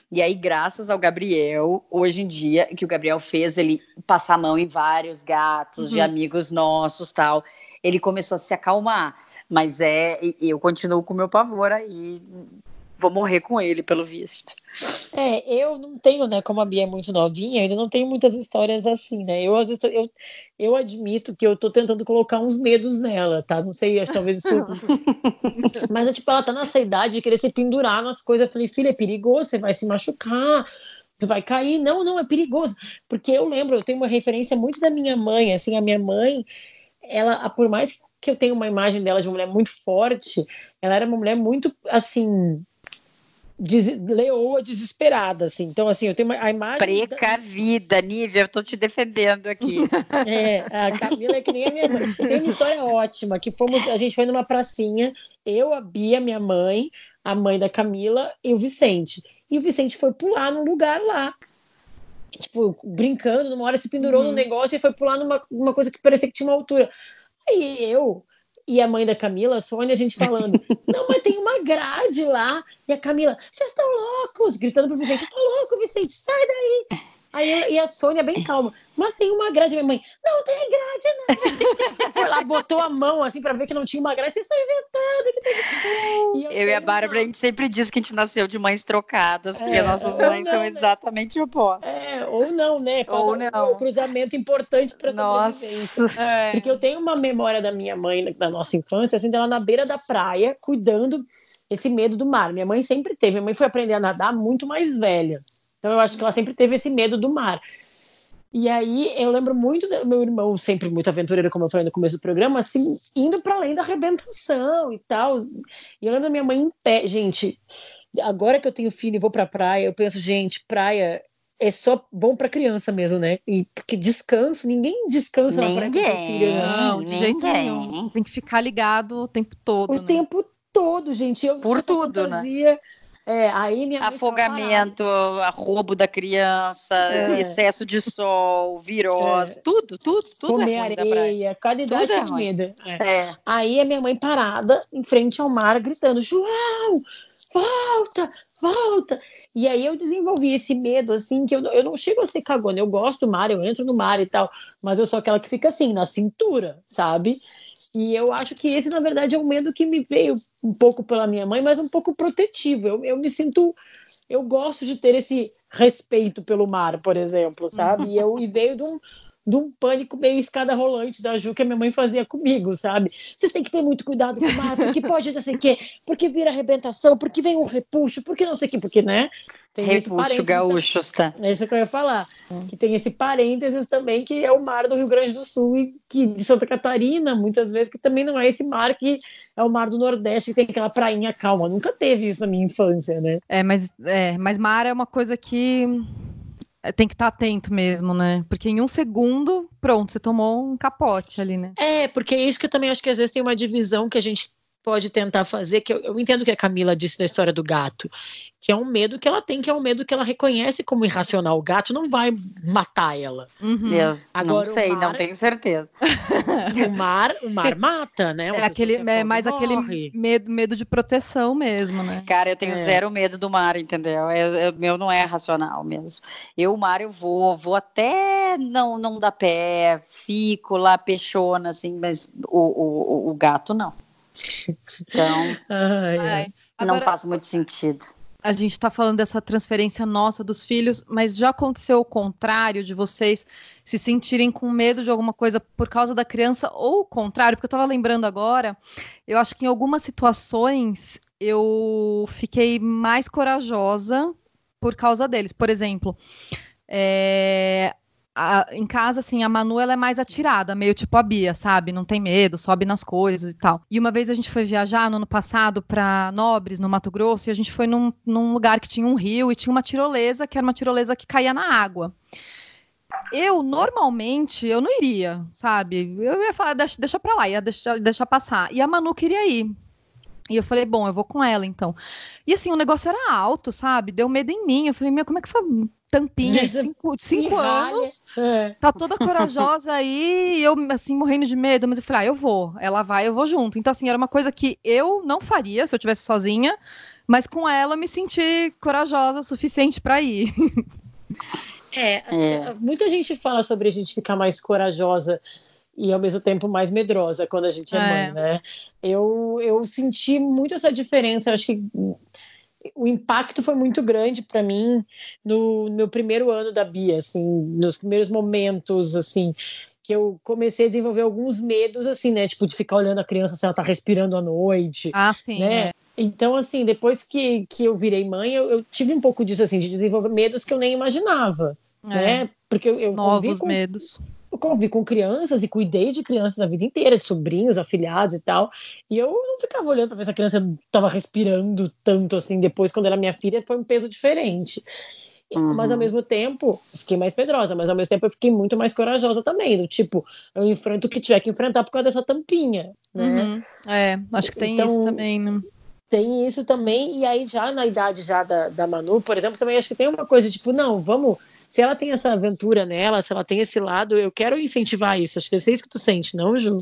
E aí, graças ao Gabriel, hoje em dia, que o Gabriel fez ele passar a mão em vários gatos uhum. de amigos nossos tal ele começou a se acalmar. Mas é, eu continuo com o meu pavor aí. Vou morrer com ele, pelo visto. É, eu não tenho, né? Como a Bia é muito novinha, ainda não tenho muitas histórias assim, né? Eu, às vezes, eu, eu admito que eu tô tentando colocar uns medos nela, tá? Não sei, acho talvez isso. (laughs) Mas é tipo, ela tá nessa idade de querer se pendurar nas coisas. Eu falei, filha, é perigoso, você vai se machucar você vai cair. Não, não, é perigoso. Porque eu lembro, eu tenho uma referência muito da minha mãe, assim, a minha mãe, ela, por mais que eu tenha uma imagem dela de uma mulher muito forte, ela era uma mulher muito, assim, des, leoa, desesperada, assim. Então, assim, eu tenho uma, a imagem... Precavida, da... Nívia, eu tô te defendendo aqui. (laughs) é, a Camila é que nem a minha mãe. Tem uma história ótima, que fomos, a gente foi numa pracinha, eu, a Bia, minha mãe, a mãe da Camila e o Vicente. E o Vicente foi pular num lugar lá tipo, brincando, numa hora se pendurou uhum. no negócio e foi pular numa uma coisa que parecia que tinha uma altura. Aí eu, e a mãe da Camila, a Sônia, a gente falando, (laughs) não, mas tem uma grade lá. E a Camila, vocês estão loucos! Gritando pro Vicente, tô louco, Vicente, sai daí! Aí eu, e a Sônia bem calma, mas tem uma grade, minha mãe, não tem grade, não. (laughs) Foi lá, botou a mão assim para ver que não tinha uma grade, vocês estão inventando. Que tem... E eu, eu e a Bárbara, a gente sempre diz que a gente nasceu de mães trocadas, porque é, nossas mães não, são né? exatamente opostas. É, ou não, né? Faz ou não. Um cruzamento importante para sobrevivência. (laughs) É. Porque eu tenho uma memória da minha mãe, da nossa infância, assim, dela na beira da praia, cuidando esse medo do mar. Minha mãe sempre teve. Minha mãe foi aprender a nadar muito mais velha. Então eu acho que ela sempre teve esse medo do mar. E aí eu lembro muito do meu irmão, sempre muito aventureiro, como eu falei no começo do programa, assim, indo para além da arrebentação e tal. E eu lembro da minha mãe em pé, gente. Agora que eu tenho filho e vou pra praia, eu penso, gente, praia é só bom para criança mesmo, né? E porque descanso, ninguém descansa ninguém, na praia com filho, né? não, de jeito nenhum. Você tem que ficar ligado o tempo todo. O né? tempo todo, gente. Eu Por tudo, né? fantasia, né? É, aí minha Afogamento, roubo da criança, é. excesso de sol, virose, é. tudo, tudo, tudo Comer é areia, cada idade é comida. É. Aí a minha mãe parada em frente ao mar, gritando, João, volta, volta. E aí eu desenvolvi esse medo, assim, que eu, eu não chego a ser cagona, eu gosto do mar, eu entro no mar e tal, mas eu sou aquela que fica assim, na cintura, sabe? E eu acho que esse, na verdade, é um medo que me veio um pouco pela minha mãe, mas um pouco protetivo. Eu, eu me sinto. Eu gosto de ter esse respeito pelo mar, por exemplo, sabe? E, eu, e veio de um, de um pânico meio escada rolante da Ju que a minha mãe fazia comigo, sabe? Vocês têm que ter muito cuidado com o mar, porque pode não sei o quê, porque vira arrebentação, porque vem um repuxo, porque não sei o quê, porque, né? Tem Repuxo gaúcho, tá? É isso que eu ia falar. Que tem esse parênteses também, que é o mar do Rio Grande do Sul e que de Santa Catarina, muitas vezes, que também não é esse mar que é o mar do Nordeste, que tem aquela prainha calma. Nunca teve isso na minha infância, né? É, mas, é, mas mar é uma coisa que tem que estar tá atento mesmo, né? Porque em um segundo, pronto, você tomou um capote ali, né? É, porque é isso que eu também acho que às vezes tem uma divisão que a gente pode tentar fazer, que eu, eu entendo que a Camila disse na história do gato, que é um medo que ela tem, que é um medo que ela reconhece como irracional. O gato não vai matar ela. Uhum. Eu Agora, não sei, mar, não tenho certeza. (laughs) o mar, o mar (laughs) mata, né? é aquele, é mais aquele medo, medo de proteção mesmo, né? Cara, eu tenho é. zero medo do mar, entendeu? Eu, eu, meu não é racional mesmo. Eu, o mar, eu vou, vou até não, não dar pé, fico lá, peixona, assim, mas o, o, o gato não. Então, ai, ai. não Agora, faz muito sentido. A gente está falando dessa transferência nossa dos filhos, mas já aconteceu o contrário de vocês se sentirem com medo de alguma coisa por causa da criança, ou o contrário, porque eu estava lembrando agora, eu acho que em algumas situações eu fiquei mais corajosa por causa deles. Por exemplo, é, a, em casa, assim, a Manu ela é mais atirada, meio tipo a Bia, sabe? Não tem medo, sobe nas coisas e tal. E uma vez a gente foi viajar no ano passado para Nobres, no Mato Grosso, e a gente foi num, num lugar que tinha um rio e tinha uma tirolesa, que era uma tirolesa que caía na água. Eu, normalmente, eu não iria, sabe? Eu ia falar, deixa, deixa pra lá, ia deixar, deixar passar. E a Manu queria ir. E eu falei, bom, eu vou com ela então. E assim, o negócio era alto, sabe? Deu medo em mim. Eu falei, meu, como é que essa tampinha, cinco, cinco anos, é. tá toda corajosa aí, e eu, assim, morrendo de medo, mas eu falei, ah, eu vou, ela vai, eu vou junto. Então, assim, era uma coisa que eu não faria se eu tivesse sozinha, mas com ela eu me senti corajosa o suficiente para ir. É, é, muita gente fala sobre a gente ficar mais corajosa e ao mesmo tempo mais medrosa quando a gente é, é. mãe, né? Eu, eu senti muito essa diferença, acho que o impacto foi muito grande para mim no, meu primeiro ano da Bia, assim, nos primeiros momentos, assim, que eu comecei a desenvolver alguns medos, assim, né, tipo de ficar olhando a criança se ela tá respirando à noite, ah, sim, né? É. Então, assim, depois que, que eu virei mãe, eu, eu, tive um pouco disso, assim, de desenvolver medos que eu nem imaginava, é. né? Porque eu, eu novos com, medos eu convivi com crianças e cuidei de crianças a vida inteira, de sobrinhos, afilhados e tal. E eu não ficava olhando para ver se a criança estava respirando tanto assim. Depois, quando era minha filha, foi um peso diferente. Uhum. Mas ao mesmo tempo, fiquei mais pedrosa, mas ao mesmo tempo eu fiquei muito mais corajosa também. Do tipo, eu enfrento o que tiver que enfrentar por causa dessa tampinha, né? Uhum. É, acho que tem então, isso também, né? Tem isso também, e aí já na idade já da, da Manu, por exemplo, também acho que tem uma coisa, tipo, não, vamos se ela tem essa aventura nela, se ela tem esse lado, eu quero incentivar isso. Acho que deve ser isso que tu sente, não, Ju?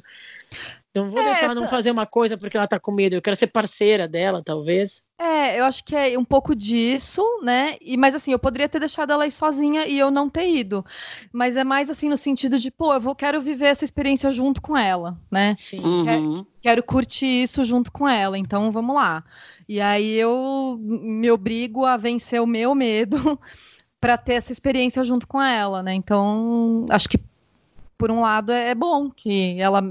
Não vou é, deixar ela não fazer uma coisa porque ela tá com medo. Eu quero ser parceira dela, talvez. É, eu acho que é um pouco disso, né? E, mas assim, eu poderia ter deixado ela ir sozinha e eu não ter ido. Mas é mais assim no sentido de, pô, eu vou, quero viver essa experiência junto com ela, né? Sim. Uhum. Quero, quero curtir isso junto com ela. Então vamos lá. E aí eu me obrigo a vencer o meu medo (laughs) para ter essa experiência junto com ela, né? Então, acho que por um lado é, é bom que ela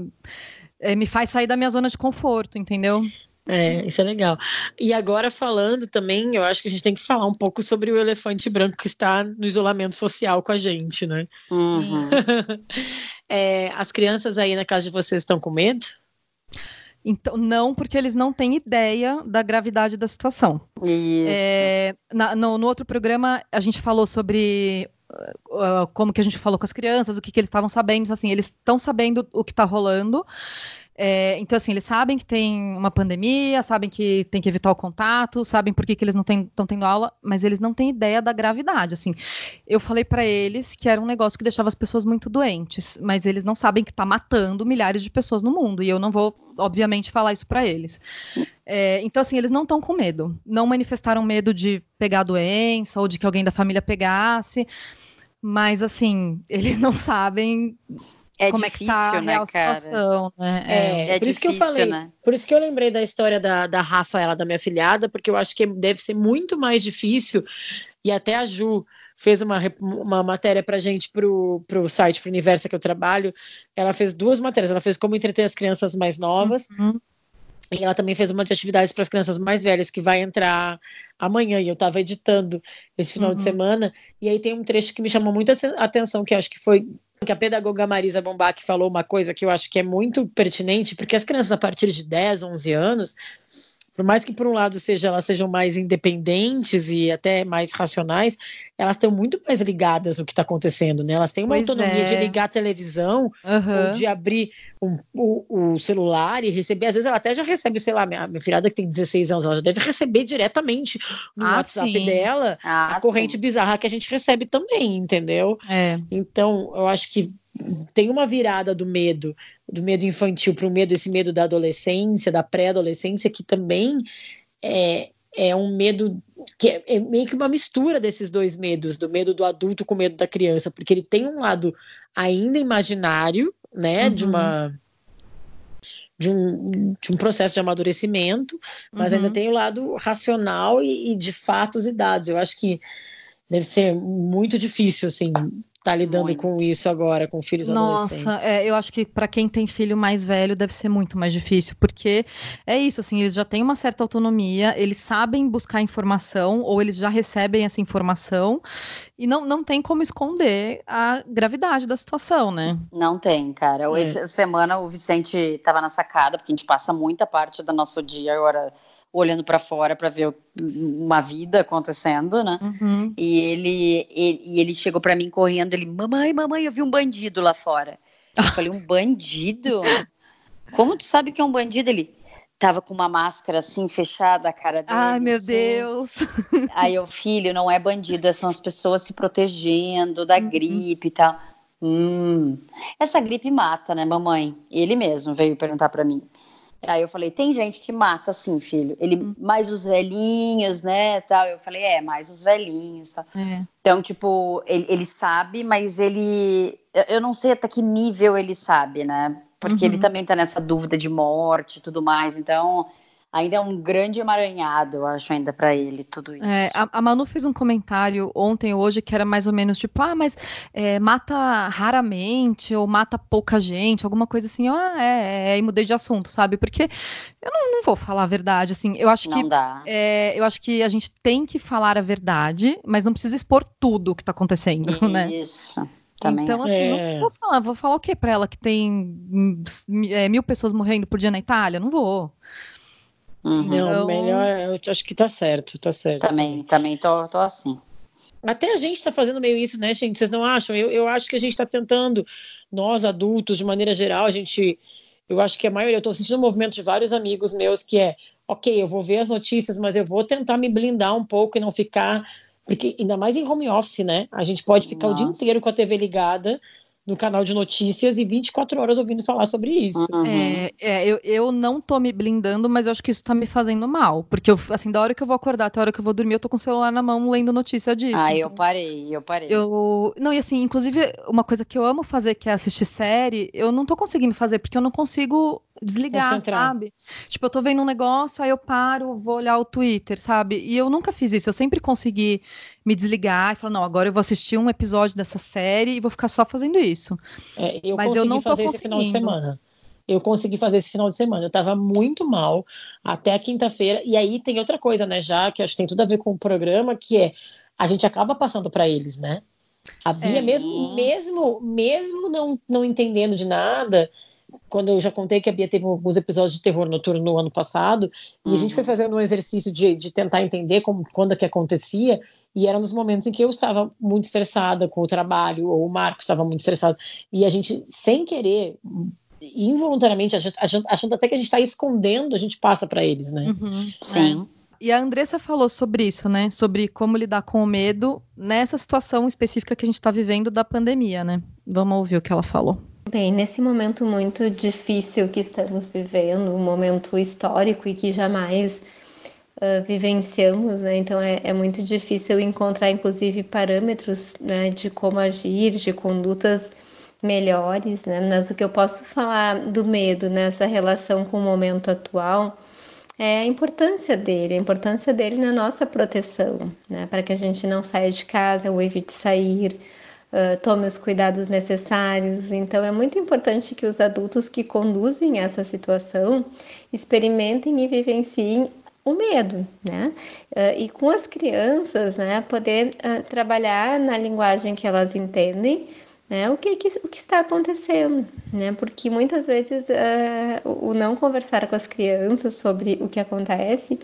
é, me faz sair da minha zona de conforto, entendeu? É, isso é legal. E agora falando também, eu acho que a gente tem que falar um pouco sobre o elefante branco que está no isolamento social com a gente, né? Uhum. (laughs) é, as crianças aí na casa de vocês estão com medo? Então, não, porque eles não têm ideia da gravidade da situação. Isso. É, na, no, no, outro programa, a gente falou sobre uh, como que a gente falou com as crianças, o que, que eles estavam sabendo. Assim, eles estão sabendo o que está rolando. É, então, assim, eles sabem que tem uma pandemia, sabem que tem que evitar o contato, sabem por que, que eles não estão tendo aula, mas eles não têm ideia da gravidade. Assim, eu falei para eles que era um negócio que deixava as pessoas muito doentes, mas eles não sabem que está matando milhares de pessoas no mundo, e eu não vou, obviamente, falar isso para eles. É, então, assim, eles não estão com medo, não manifestaram medo de pegar a doença ou de que alguém da família pegasse, mas, assim, (laughs) eles não sabem é como difícil, é que tá a né, cara? Situação, né? É, é, é por difícil, isso que eu falei, né? por isso que eu lembrei da história da, da Rafa, ela da minha filhada, porque eu acho que deve ser muito mais difícil, e até a Ju fez uma, uma matéria pra gente pro, pro site, pro Universo que eu trabalho, ela fez duas matérias, ela fez como entreter as crianças mais novas, uhum. E ela também fez uma de atividades para as crianças mais velhas, que vai entrar amanhã, e eu estava editando esse final uhum. de semana, e aí tem um trecho que me chamou muito a atenção, que acho que foi que a pedagoga Marisa Bombach falou uma coisa que eu acho que é muito pertinente, porque as crianças a partir de 10, 11 anos, por mais que por um lado seja elas sejam mais independentes e até mais racionais, elas estão muito mais ligadas no que está acontecendo, né? Elas têm uma pois autonomia é. de ligar a televisão uhum. ou de abrir um, o, o, celular e receber. Às vezes ela até já recebe, sei lá, minha, minha filhada que tem 16 anos, ela já deve receber diretamente no ah, WhatsApp sim. dela ah, a corrente sim. bizarra que a gente recebe também, entendeu? É. Então, eu acho que tem uma virada do medo, do medo infantil para o medo, esse medo da adolescência, da pré-adolescência, que também é, é um medo que é, é, meio que uma mistura desses dois medos, do medo do adulto com o medo da criança, porque ele tem um lado ainda imaginário, né, uhum. de uma de um, de um processo de amadurecimento, mas uhum. ainda tem o lado racional e, e de fatos e dados. Eu acho que deve ser muito difícil, assim, tá lidando muito. com isso agora, com filhos Nossa, adolescentes. Nossa, é, eu acho que para quem tem filho mais velho deve ser muito mais difícil, porque é isso, assim, eles já têm uma certa autonomia, eles sabem buscar informação, ou eles já recebem essa informação, e não, não tem como esconder a gravidade da situação, né? Não tem, cara. É. Essa semana o Vicente estava na sacada, porque a gente passa muita parte do nosso dia agora olhando para fora para ver uma vida acontecendo, né? Uhum. E ele, ele, ele chegou para mim correndo, ele, mamãe, mamãe, eu vi um bandido lá fora. Eu falei, um bandido? (laughs) Como tu sabe que é um bandido? Ele tava com uma máscara assim fechada a cara dele. Ai, meu assim. Deus. (laughs) Aí o filho não é bandido, são as pessoas se protegendo da uhum. gripe e tal. Hum, essa gripe mata, né, mamãe? Ele mesmo veio perguntar para mim. Aí eu falei, tem gente que mata assim, filho. Ele, hum. mais os velhinhos, né, tal. Eu falei, é, mais os velhinhos, tá. É. Então, tipo, ele, ele sabe, mas ele... Eu não sei até que nível ele sabe, né? Porque uhum. ele também tá nessa dúvida de morte e tudo mais. Então, ainda é um grande emaranhado, eu acho, ainda para ele, tudo isso. É, a, a, Manu fez um comentário ontem hoje que era mais ou menos tipo, ah, mas é, mata raramente ou mata pouca gente, alguma coisa assim, ah, é, é, e mudei de assunto, sabe? Porque eu não, não vou falar a verdade, assim, eu acho não que dá. É, eu acho que a gente tem que falar a verdade, mas não precisa expor tudo o que tá acontecendo, isso. (laughs) né? Isso. Também. Então, assim, é. não vou falar, vou falar o quê pra ela que tem hum, é, mil pessoas morrendo por dia na Itália? Não vou. Uhum. Não, então... melhor, eu acho que tá certo, tá certo. Também, também tô, tô assim. Até a gente tá fazendo meio isso, né, gente? Vocês não acham? Eu, eu acho que a gente tá tentando, nós adultos, de maneira geral, a gente. Eu acho que a maioria, eu tô sentindo um movimento de vários amigos meus que é, ok, eu vou ver as notícias, mas eu vou tentar me blindar um pouco e não ficar. Porque ainda mais em home office, né? A gente pode ficar Nossa. o dia inteiro com a TV ligada no canal de notícias e 24 horas ouvindo falar sobre isso. Uhum. É, é eu, eu não tô me blindando, mas eu acho que isso tá me fazendo mal. Porque, eu, assim, da hora que eu vou acordar até a hora que eu vou dormir, eu tô com o celular na mão lendo notícia disso. Ah, então... eu parei, eu parei. Eu... Não, e assim, inclusive, uma coisa que eu amo fazer, que é assistir série, eu não tô conseguindo fazer, porque eu não consigo desligar, Concentrar. sabe? Tipo, eu tô vendo um negócio, aí eu paro, vou olhar o Twitter, sabe? E eu nunca fiz isso. Eu sempre consegui me desligar e falar, não, agora eu vou assistir um episódio dessa série e vou ficar só fazendo isso. É, eu Mas eu não fazer esse final de semana. Eu consegui fazer esse final de semana. Eu tava muito mal até a quinta-feira. E aí tem outra coisa, né, já que acho que tem tudo a ver com o programa, que é a gente acaba passando para eles, né? A Bia, é. mesmo, mesmo, mesmo não, não entendendo de nada, quando eu já contei que a Bia teve alguns episódios de terror noturno no ano passado, e a gente foi uhum. fazendo um exercício de, de tentar entender como, quando é que acontecia, e era nos momentos em que eu estava muito estressada com o trabalho, ou o Marco estava muito estressado, e a gente, sem querer, involuntariamente, achando, achando até que a gente está escondendo, a gente passa para eles, né? Uhum. Sim. É. E a Andressa falou sobre isso, né? Sobre como lidar com o medo nessa situação específica que a gente está vivendo da pandemia, né? Vamos ouvir o que ela falou. Bem, nesse momento muito difícil que estamos vivendo, um momento histórico e que jamais uh, vivenciamos, né? Então é, é, muito difícil encontrar, inclusive, parâmetros né, de como agir, de condutas melhores, né? Mas o que eu posso falar do medo nessa relação com o momento atual é a importância dele, a importância dele na nossa proteção, né? Para que a gente não saia de casa ou evite sair uh, tome os cuidados necessários. Então, é muito importante que os adultos que conduzem essa situação experimentem e vivenciem o medo, né? E com as crianças, né, poder trabalhar na linguagem que elas entendem, né? O que, que, o que está acontecendo, né? Porque muitas vezes uh, o não conversar com as crianças sobre o que acontece,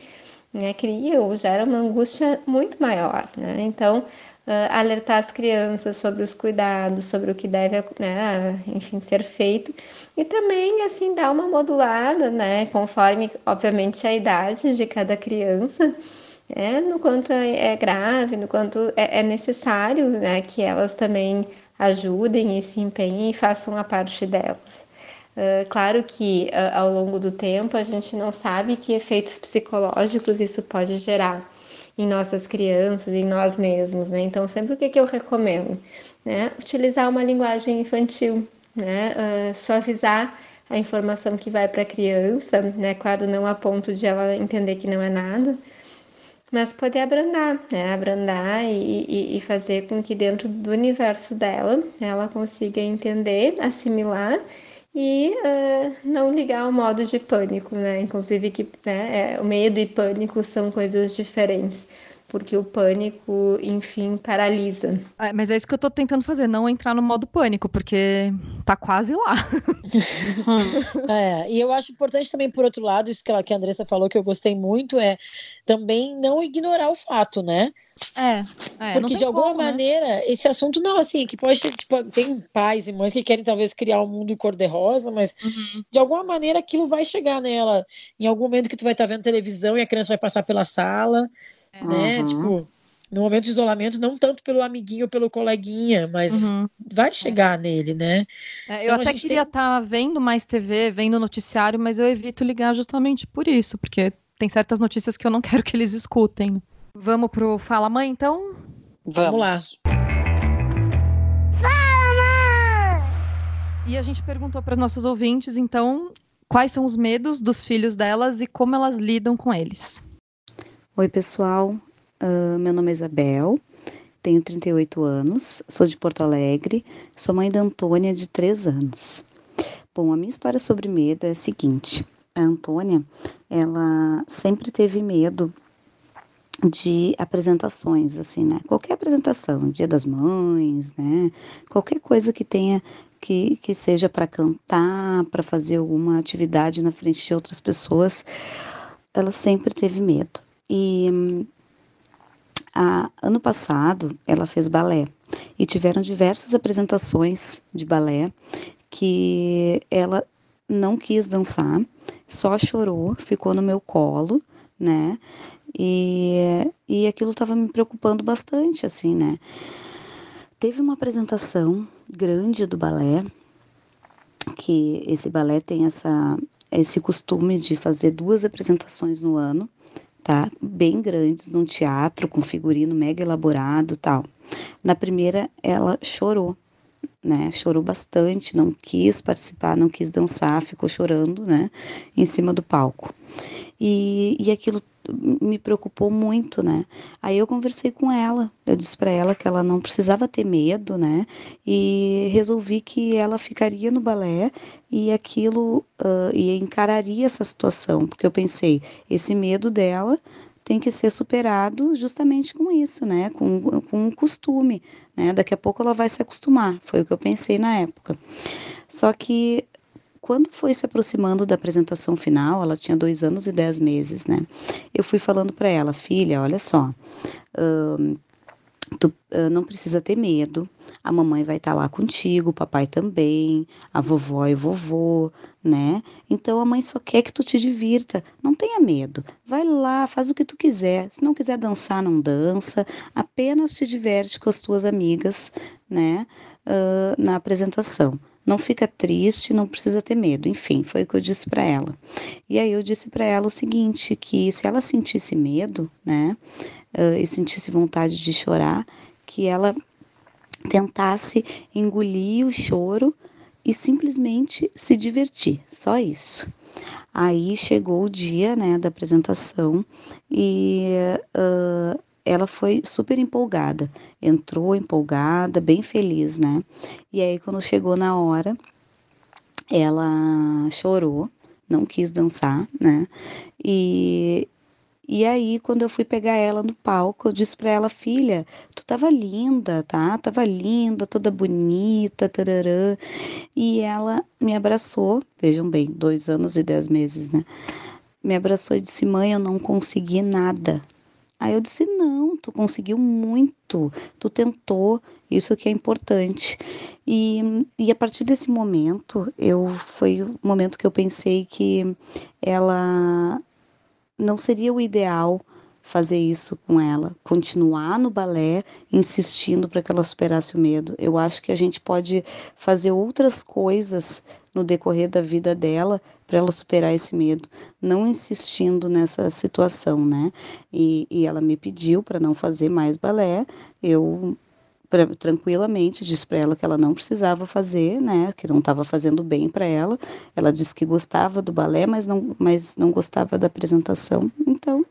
né, cria ou gera uma angústia muito maior, né? Então, uh, alertar as crianças sobre os cuidados, sobre o que deve, né, enfim, ser feito e também assim dar uma modulada, né, conforme obviamente a idade de cada criança, né, no quanto é, é grave, no quanto é, é necessário, né, que elas também ajudem e se empenhem e façam a parte delas. Uh, claro que uh, ao longo do tempo a gente não sabe que efeitos psicológicos isso pode gerar, em nossas crianças, em nós mesmos, né? Então, sempre o que, que eu recomendo? Né? Utilizar uma linguagem infantil, né? Uh, suavizar a informação que vai para a criança, né? Claro, não a ponto de ela entender que não é nada, mas poder abrandar, né? Abrandar e, e, e fazer com que dentro do universo dela ela consiga entender, assimilar e uh, não ligar ao modo de pânico, né? Inclusive que né, é, o medo e pânico são coisas diferentes, porque o pânico, enfim, paralisa. É, mas é isso que eu tô tentando fazer, não entrar no modo pânico, porque tá quase lá. (laughs) é, e eu acho importante também, por outro lado, isso que, ela, que a Andressa falou, que eu gostei muito, é também não ignorar o fato, né? É, é porque de alguma como, né? maneira né? esse assunto não assim que pode tipo, tem pais e mães que querem talvez criar um mundo cor de rosa mas uhum. de alguma maneira aquilo vai chegar nela em algum momento que tu vai estar tá vendo televisão e a criança vai passar pela sala. Né uhum. tipo no momento de isolamento não tanto pelo amiguinho ou pelo coleguinha mas uhum. vai chegar é. nele né é, eu então, até queria estar tem... tá vendo mais TV vendo noticiário mas eu evito ligar justamente por isso porque tem certas notícias que eu não (laughs) quero que eles escutem Vamos pro Fala Mãe, então? Vamos, Vamos lá. Fala, mãe! E a gente perguntou para os nossos ouvintes, então, quais são os medos dos filhos delas e como elas lidam com eles. Oi, pessoal. Uh, meu nome é Isabel, tenho 38 anos, sou de Porto Alegre, sou mãe da Antônia, de 3 anos. Bom, a minha história sobre medo é a seguinte: a Antônia, ela sempre teve medo de apresentações, assim, né? Qualquer apresentação, Dia das Mães, né? Qualquer coisa que tenha que, que seja para cantar, para fazer alguma atividade na frente de outras pessoas, ela sempre teve medo. E a, ano passado ela fez balé e tiveram diversas apresentações de balé que ela não quis dançar, só chorou, ficou no meu colo, né? E, e aquilo estava me preocupando bastante, assim, né? teve uma apresentação grande do balé, que esse balé tem essa, esse costume de fazer duas apresentações no ano, tá? Bem grandes, num teatro, com figurino mega elaborado tal. Na primeira, ela chorou, né? Chorou bastante, não quis participar, não quis dançar, ficou chorando, né? Em cima do palco. E, e aquilo me preocupou muito, né? Aí eu conversei com ela, eu disse para ela que ela não precisava ter medo, né? E resolvi que ela ficaria no balé e aquilo uh, e encararia essa situação, porque eu pensei, esse medo dela tem que ser superado justamente com isso, né? Com, com um costume, né? Daqui a pouco ela vai se acostumar, foi o que eu pensei na época. Só que quando foi se aproximando da apresentação final, ela tinha dois anos e dez meses, né? Eu fui falando para ela, filha, olha só, uh, tu uh, não precisa ter medo, a mamãe vai estar tá lá contigo, o papai também, a vovó e vovô, né? Então a mãe só quer que tu te divirta, não tenha medo. Vai lá, faz o que tu quiser. Se não quiser dançar, não dança, apenas te diverte com as tuas amigas, né? Uh, na apresentação não fica triste, não precisa ter medo. Enfim, foi o que eu disse para ela. E aí eu disse para ela o seguinte, que se ela sentisse medo, né, e sentisse vontade de chorar, que ela tentasse engolir o choro e simplesmente se divertir, só isso. Aí chegou o dia, né, da apresentação e uh, ela foi super empolgada, entrou empolgada, bem feliz, né? E aí quando chegou na hora, ela chorou, não quis dançar, né? E e aí, quando eu fui pegar ela no palco, eu disse para ela, filha, tu tava linda, tá? Tava linda, toda bonita, tararã. E ela me abraçou, vejam bem, dois anos e dez meses, né? Me abraçou e disse, mãe, eu não consegui nada. Aí eu disse: não, tu conseguiu muito, tu tentou, isso que é importante. E, e a partir desse momento, eu foi o momento que eu pensei que ela não seria o ideal fazer isso com ela, continuar no balé, insistindo para que ela superasse o medo. Eu acho que a gente pode fazer outras coisas no decorrer da vida dela para ela superar esse medo, não insistindo nessa situação, né? E, e ela me pediu para não fazer mais balé, eu pra, tranquilamente disse para ela que ela não precisava fazer, né? Que não estava fazendo bem para ela. Ela disse que gostava do balé, mas não, mas não gostava da apresentação. Então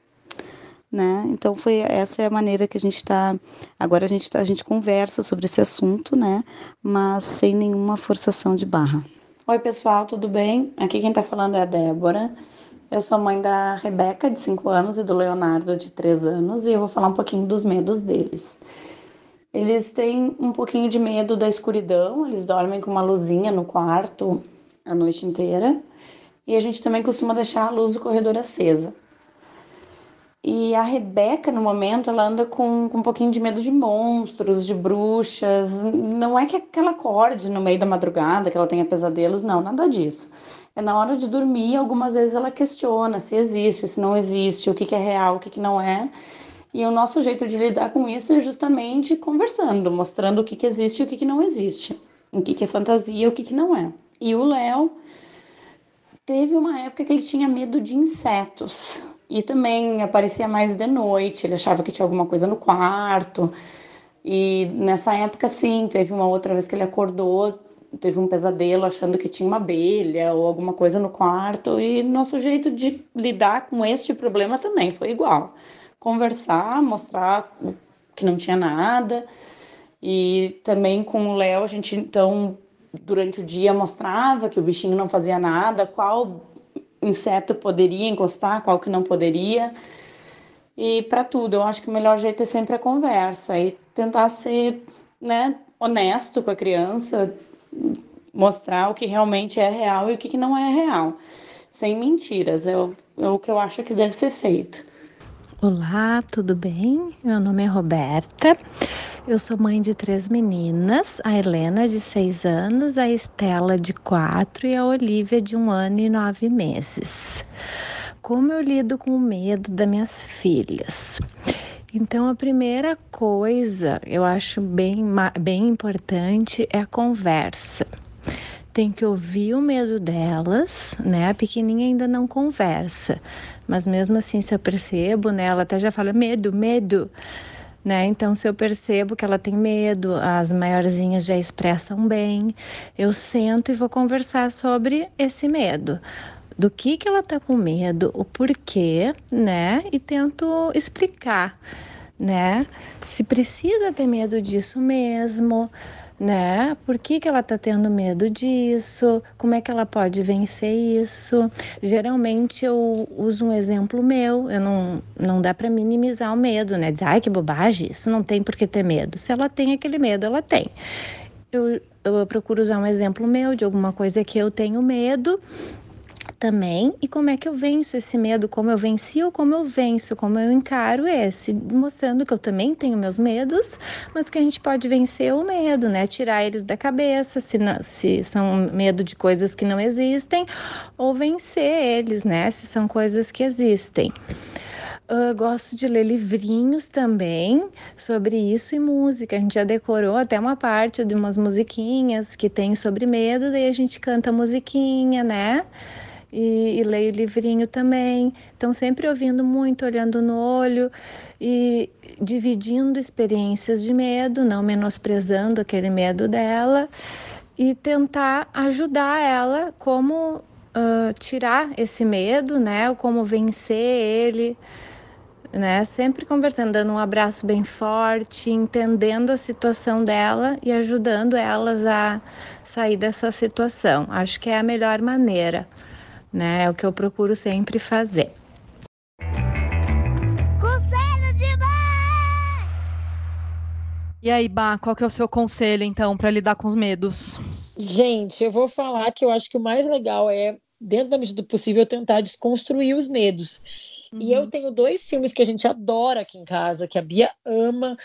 né? Então foi essa é a maneira que a gente está agora a gente tá, a gente conversa sobre esse assunto, né? Mas sem nenhuma forçação de barra. Oi pessoal, tudo bem? Aqui quem está falando é a Débora. Eu sou mãe da Rebeca de 5 anos e do Leonardo de 3 anos e eu vou falar um pouquinho dos medos deles. Eles têm um pouquinho de medo da escuridão, eles dormem com uma luzinha no quarto a noite inteira. E a gente também costuma deixar a luz do corredor acesa. E a Rebeca, no momento, ela anda com, com um pouquinho de medo de monstros, de bruxas. Não é que ela acorde no meio da madrugada, que ela tenha pesadelos, não, nada disso. É na hora de dormir, algumas vezes ela questiona se existe, se não existe, o que, que é real, o que, que não é. E o nosso jeito de lidar com isso é justamente conversando, mostrando o que, que existe e o que, que não existe, o que, que é fantasia e o que, que não é. E o Léo teve uma época que ele tinha medo de insetos. E também aparecia mais de noite, ele achava que tinha alguma coisa no quarto. E nessa época, sim, teve uma outra vez que ele acordou, teve um pesadelo achando que tinha uma abelha ou alguma coisa no quarto. E nosso jeito de lidar com este problema também foi igual: conversar, mostrar que não tinha nada. E também com o Léo, a gente então, durante o dia, mostrava que o bichinho não fazia nada, qual inseto poderia encostar, qual que não poderia. E para tudo, eu acho que o melhor jeito é sempre a conversa e tentar ser, né, honesto com a criança, mostrar o que realmente é real e o que não é real, sem mentiras. É o, é o que eu acho que deve ser feito. Olá, tudo bem? Meu nome é Roberta. Eu sou mãe de três meninas: a Helena, de seis anos, a Estela, de quatro e a Olivia, de um ano e nove meses. Como eu lido com o medo das minhas filhas? Então, a primeira coisa eu acho bem, bem importante é a conversa. Tem que ouvir o medo delas, né? A pequenininha ainda não conversa, mas mesmo assim, se eu percebo, né? Ela até já fala medo, medo. Né? Então, se eu percebo que ela tem medo, as maiorzinhas já expressam bem, eu sento e vou conversar sobre esse medo do que, que ela está com medo, o porquê, né? E tento explicar, né? Se precisa ter medo disso mesmo, né? Por que, que ela está tendo medo disso? Como é que ela pode vencer isso? Geralmente eu uso um exemplo meu, eu não, não dá para minimizar o medo, né? Dizer, ai que bobagem, isso não tem por que ter medo. Se ela tem aquele medo, ela tem. Eu, eu procuro usar um exemplo meu de alguma coisa que eu tenho medo também e como é que eu venço esse medo, como eu venci ou como eu venço, como eu encaro esse, mostrando que eu também tenho meus medos, mas que a gente pode vencer o medo, né? Tirar eles da cabeça, se, não, se são medo de coisas que não existem, ou vencer eles, né? Se são coisas que existem. Uh, gosto de ler livrinhos também sobre isso e música. A gente já decorou até uma parte de umas musiquinhas que tem sobre medo, daí a gente canta musiquinha, né? E, e leio livrinho também. Então, sempre ouvindo muito, olhando no olho e dividindo experiências de medo, não menosprezando aquele medo dela e tentar ajudar ela como uh, tirar esse medo, né? Como vencer ele, né? Sempre conversando, dando um abraço bem forte, entendendo a situação dela e ajudando elas a sair dessa situação. Acho que é a melhor maneira né? É o que eu procuro sempre fazer. Conselho de mãe! E aí, Bah, qual que é o seu conselho, então, para lidar com os medos? Gente, eu vou falar que eu acho que o mais legal é, dentro da medida do possível, tentar desconstruir os medos. Uhum. E eu uhum. tenho dois filmes que a gente adora aqui em casa, que a Bia ama,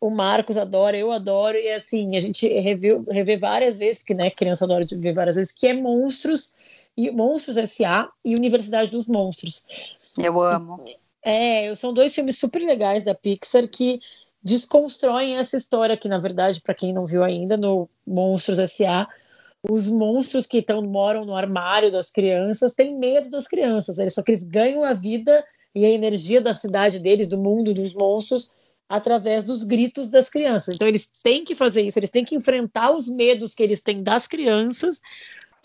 o Marcos adora, eu adoro, e assim, a gente revê, revê várias vezes, porque né, criança adora ver várias vezes, que é Monstros e Monstros S.A. e Universidade dos Monstros. Eu amo. É, são dois filmes super legais da Pixar que desconstroem essa história que, na verdade, para quem não viu ainda, no Monstros S.A., os monstros que tão, moram no armário das crianças têm medo das crianças, eles, só que eles ganham a vida e a energia da cidade deles, do mundo dos monstros, através dos gritos das crianças. Então, eles têm que fazer isso, eles têm que enfrentar os medos que eles têm das crianças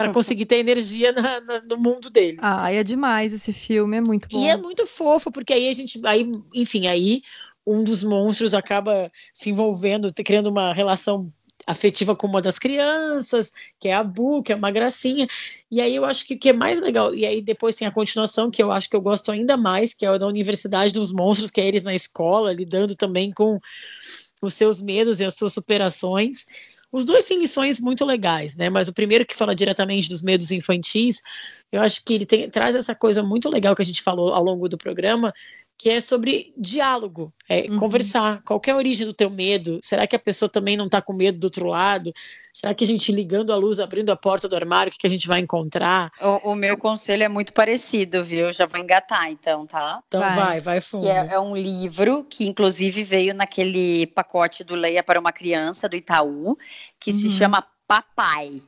para conseguir ter energia na, na, no mundo deles. Ah, é demais esse filme, é muito bom. E é muito fofo, porque aí a gente, aí, enfim, aí um dos monstros acaba se envolvendo, criando uma relação afetiva com uma das crianças, que é a Bu, que é uma gracinha. E aí eu acho que o que é mais legal, e aí depois tem a continuação, que eu acho que eu gosto ainda mais, que é a da Universidade dos Monstros, que é eles na escola, lidando também com os seus medos e as suas superações. Os dois têm lições muito legais, né? Mas o primeiro que fala diretamente dos medos infantis, eu acho que ele tem, traz essa coisa muito legal que a gente falou ao longo do programa, que é sobre diálogo, é uhum. conversar. Qual é a origem do teu medo? Será que a pessoa também não está com medo do outro lado? Será que a gente ligando a luz, abrindo a porta do armário, o que, que a gente vai encontrar? O, o, meu conselho é muito parecido, viu? Eu já vou engatar, então, tá? Então vai, vai, vai fundo. É, é, um livro que, inclusive, veio naquele pacote do Leia para uma Criança, do Itaú, que uhum. se chama Papai,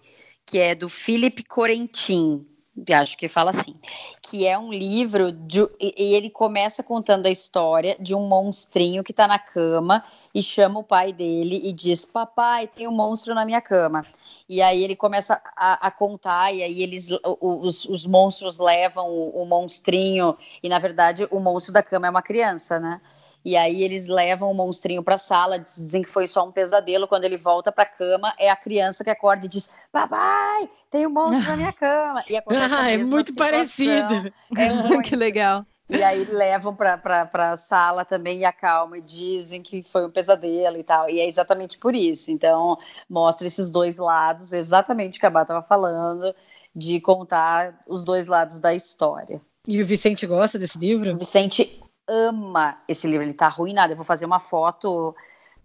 que é do Philip Corentin acho que fala assim, que é um livro de, e ele começa contando a história de um monstrinho que está na cama e chama o pai dele e diz: "Papai, tem um monstro na minha cama". E aí ele começa a, a contar e aí eles os, os monstros levam o, o monstrinho e na verdade o monstro da cama é uma criança, né? E aí eles levam o monstrinho para a sala, dizem que foi só um pesadelo. Quando ele volta para a cama, é a criança que acorda e diz: Papai, tem um monstro na minha (laughs) cama. E ah, é muito situação. parecido. É (laughs) muito... que legal. E aí levam para a sala também e acalmam e dizem que foi um pesadelo e tal. E é exatamente por isso. Então, mostra esses dois lados, exatamente o que a Bá estava falando, de contar os dois lados da história. E o Vicente gosta desse livro? O Vicente ama esse livro, ele tá arruinado. Eu vou fazer uma foto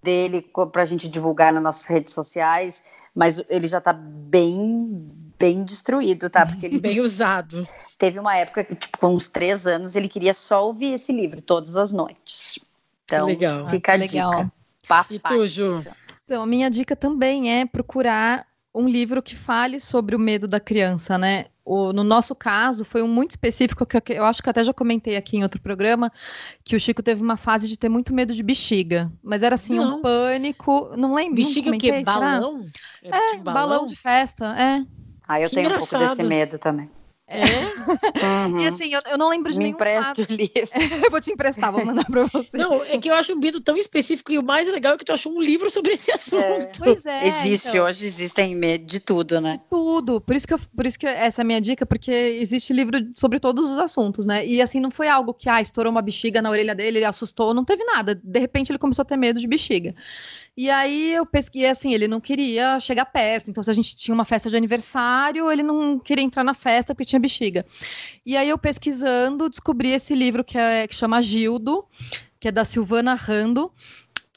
dele para a gente divulgar nas nossas redes sociais, mas ele já tá bem, bem destruído, tá? Porque ele (laughs) bem usado. Teve uma época que, tipo, com uns três anos, ele queria só ouvir esse livro todas as noites. Então, legal. fica a Legal. dica. Papai. E tu, Ju? Então, a minha dica também é procurar um livro que fale sobre o medo da criança, né? O- no nosso caso, foi um muito específico que eu, que eu acho que eu até já comentei aqui em outro programa, que o Chico teve uma fase de ter muito medo de bexiga. Mas era assim, Não. um pânico. Não lembro. não Bexiga o quê? comentei, será? Balão? É, de balão? de festa, é. Ah, eu Que tenho um pouco engraçado. desse medo também. É? Uhum. E assim, eu, eu não lembro de Me nenhum empresta fato. o livro. (laughs) eu vou te emprestar, vou mandar pra você. Não, é que eu acho um medo tão específico e o mais legal é que tu achou um livro sobre esse assunto. Pois é. Existe, então. hoje existem medo de tudo, né? de tudo. Por isso que eu, por isso que essa é a minha dica, porque existe livro sobre todos os assuntos, né? E assim não foi algo que ah, estourou uma bexiga na orelha dele, ele assustou, não teve nada. De repente ele começou a ter medo de bexiga. E aí eu pesquisei assim, ele não queria chegar perto. Então se a gente tinha uma festa de aniversário, ele não queria entrar na festa porque tinha bexiga. E aí eu pesquisando, descobri esse livro que é que chama Gildo, que é da Silvana Rando,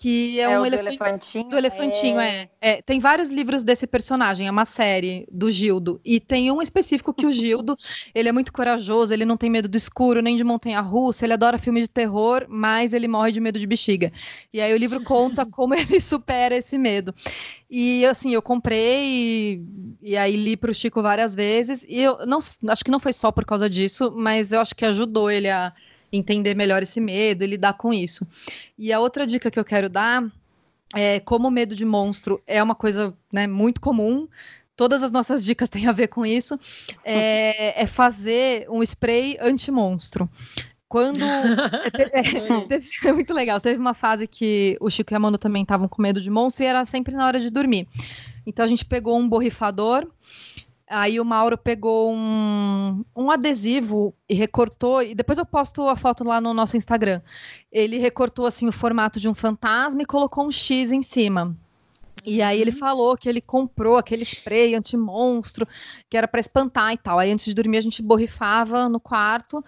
que é, É, um o do elefante elefantinho. do elefantinho, é. É, Tem vários livros desse personagem, é uma série do Gildo. E tem um específico que o Gildo, (laughs) ele é muito corajoso, ele não tem medo do escuro, nem de montanha-russa, ele adora filme de terror, mas ele morre de medo de bexiga. E aí o livro (laughs) conta como ele supera esse medo. E assim, eu comprei e, e aí li para o Chico várias vezes. E eu não acho que não foi só por causa disso, mas eu acho que ajudou ele a entender melhor esse medo e lidar com isso. E a outra dica que eu quero dar é como o medo de monstro é uma coisa né, muito comum. Todas as nossas dicas têm a ver com isso. É, é fazer um spray anti-monstro. Quando. (laughs) é, teve- é muito legal. Teve uma fase que o Chico e a Manu também estavam com medo de monstro e era sempre na hora de dormir. Então a gente pegou um borrifador. Aí o Mauro pegou um, um adesivo e recortou, e depois eu posto a foto lá no nosso Instagram. Ele recortou assim o formato de um fantasma e colocou um X em cima. E aí ele falou que ele comprou aquele spray anti-monstro, que era para espantar e tal. Aí antes de dormir a gente borrifava no quarto.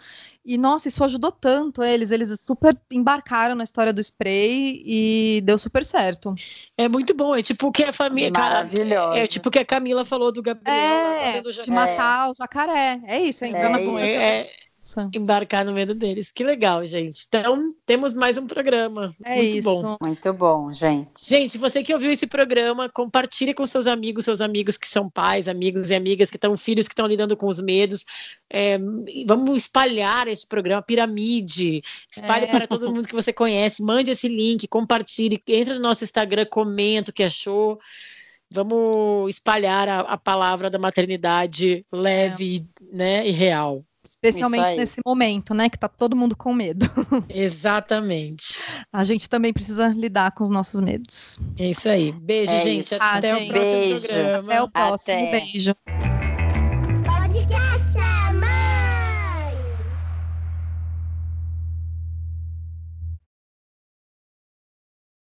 E nossa, isso ajudou tanto eles, eles super embarcaram na história do spray e deu super certo. É muito bom, é tipo o que a família. Maravilhoso. É tipo o que a Camila falou do Gabriel. lá É, fazendo de matar o jacaré. É isso, é entrar É na isso. É, embarcar no medo deles. Que legal, gente. Então, temos mais um programa. É Muito isso. bom. Muito bom, gente. Gente, você que ouviu esse programa, compartilhe com seus amigos, seus amigos que são pais, amigos e amigas que estão filhos que estão lidando com os medos. É, vamos espalhar esse programa, piramide. Espalhe É. para todo mundo que você conhece. Mande esse link, compartilhe, entra no nosso Instagram, comenta o que achou. Vamos espalhar a, a palavra da maternidade leve, né, e real. Especialmente nesse momento, né? Que tá todo mundo com medo. (laughs) Exatamente. A gente também precisa lidar com os nossos medos. É isso aí. Beijo, É gente. isso. Até Ah, o gente. próximo Beijo. programa. Até o próximo. Até. Beijo.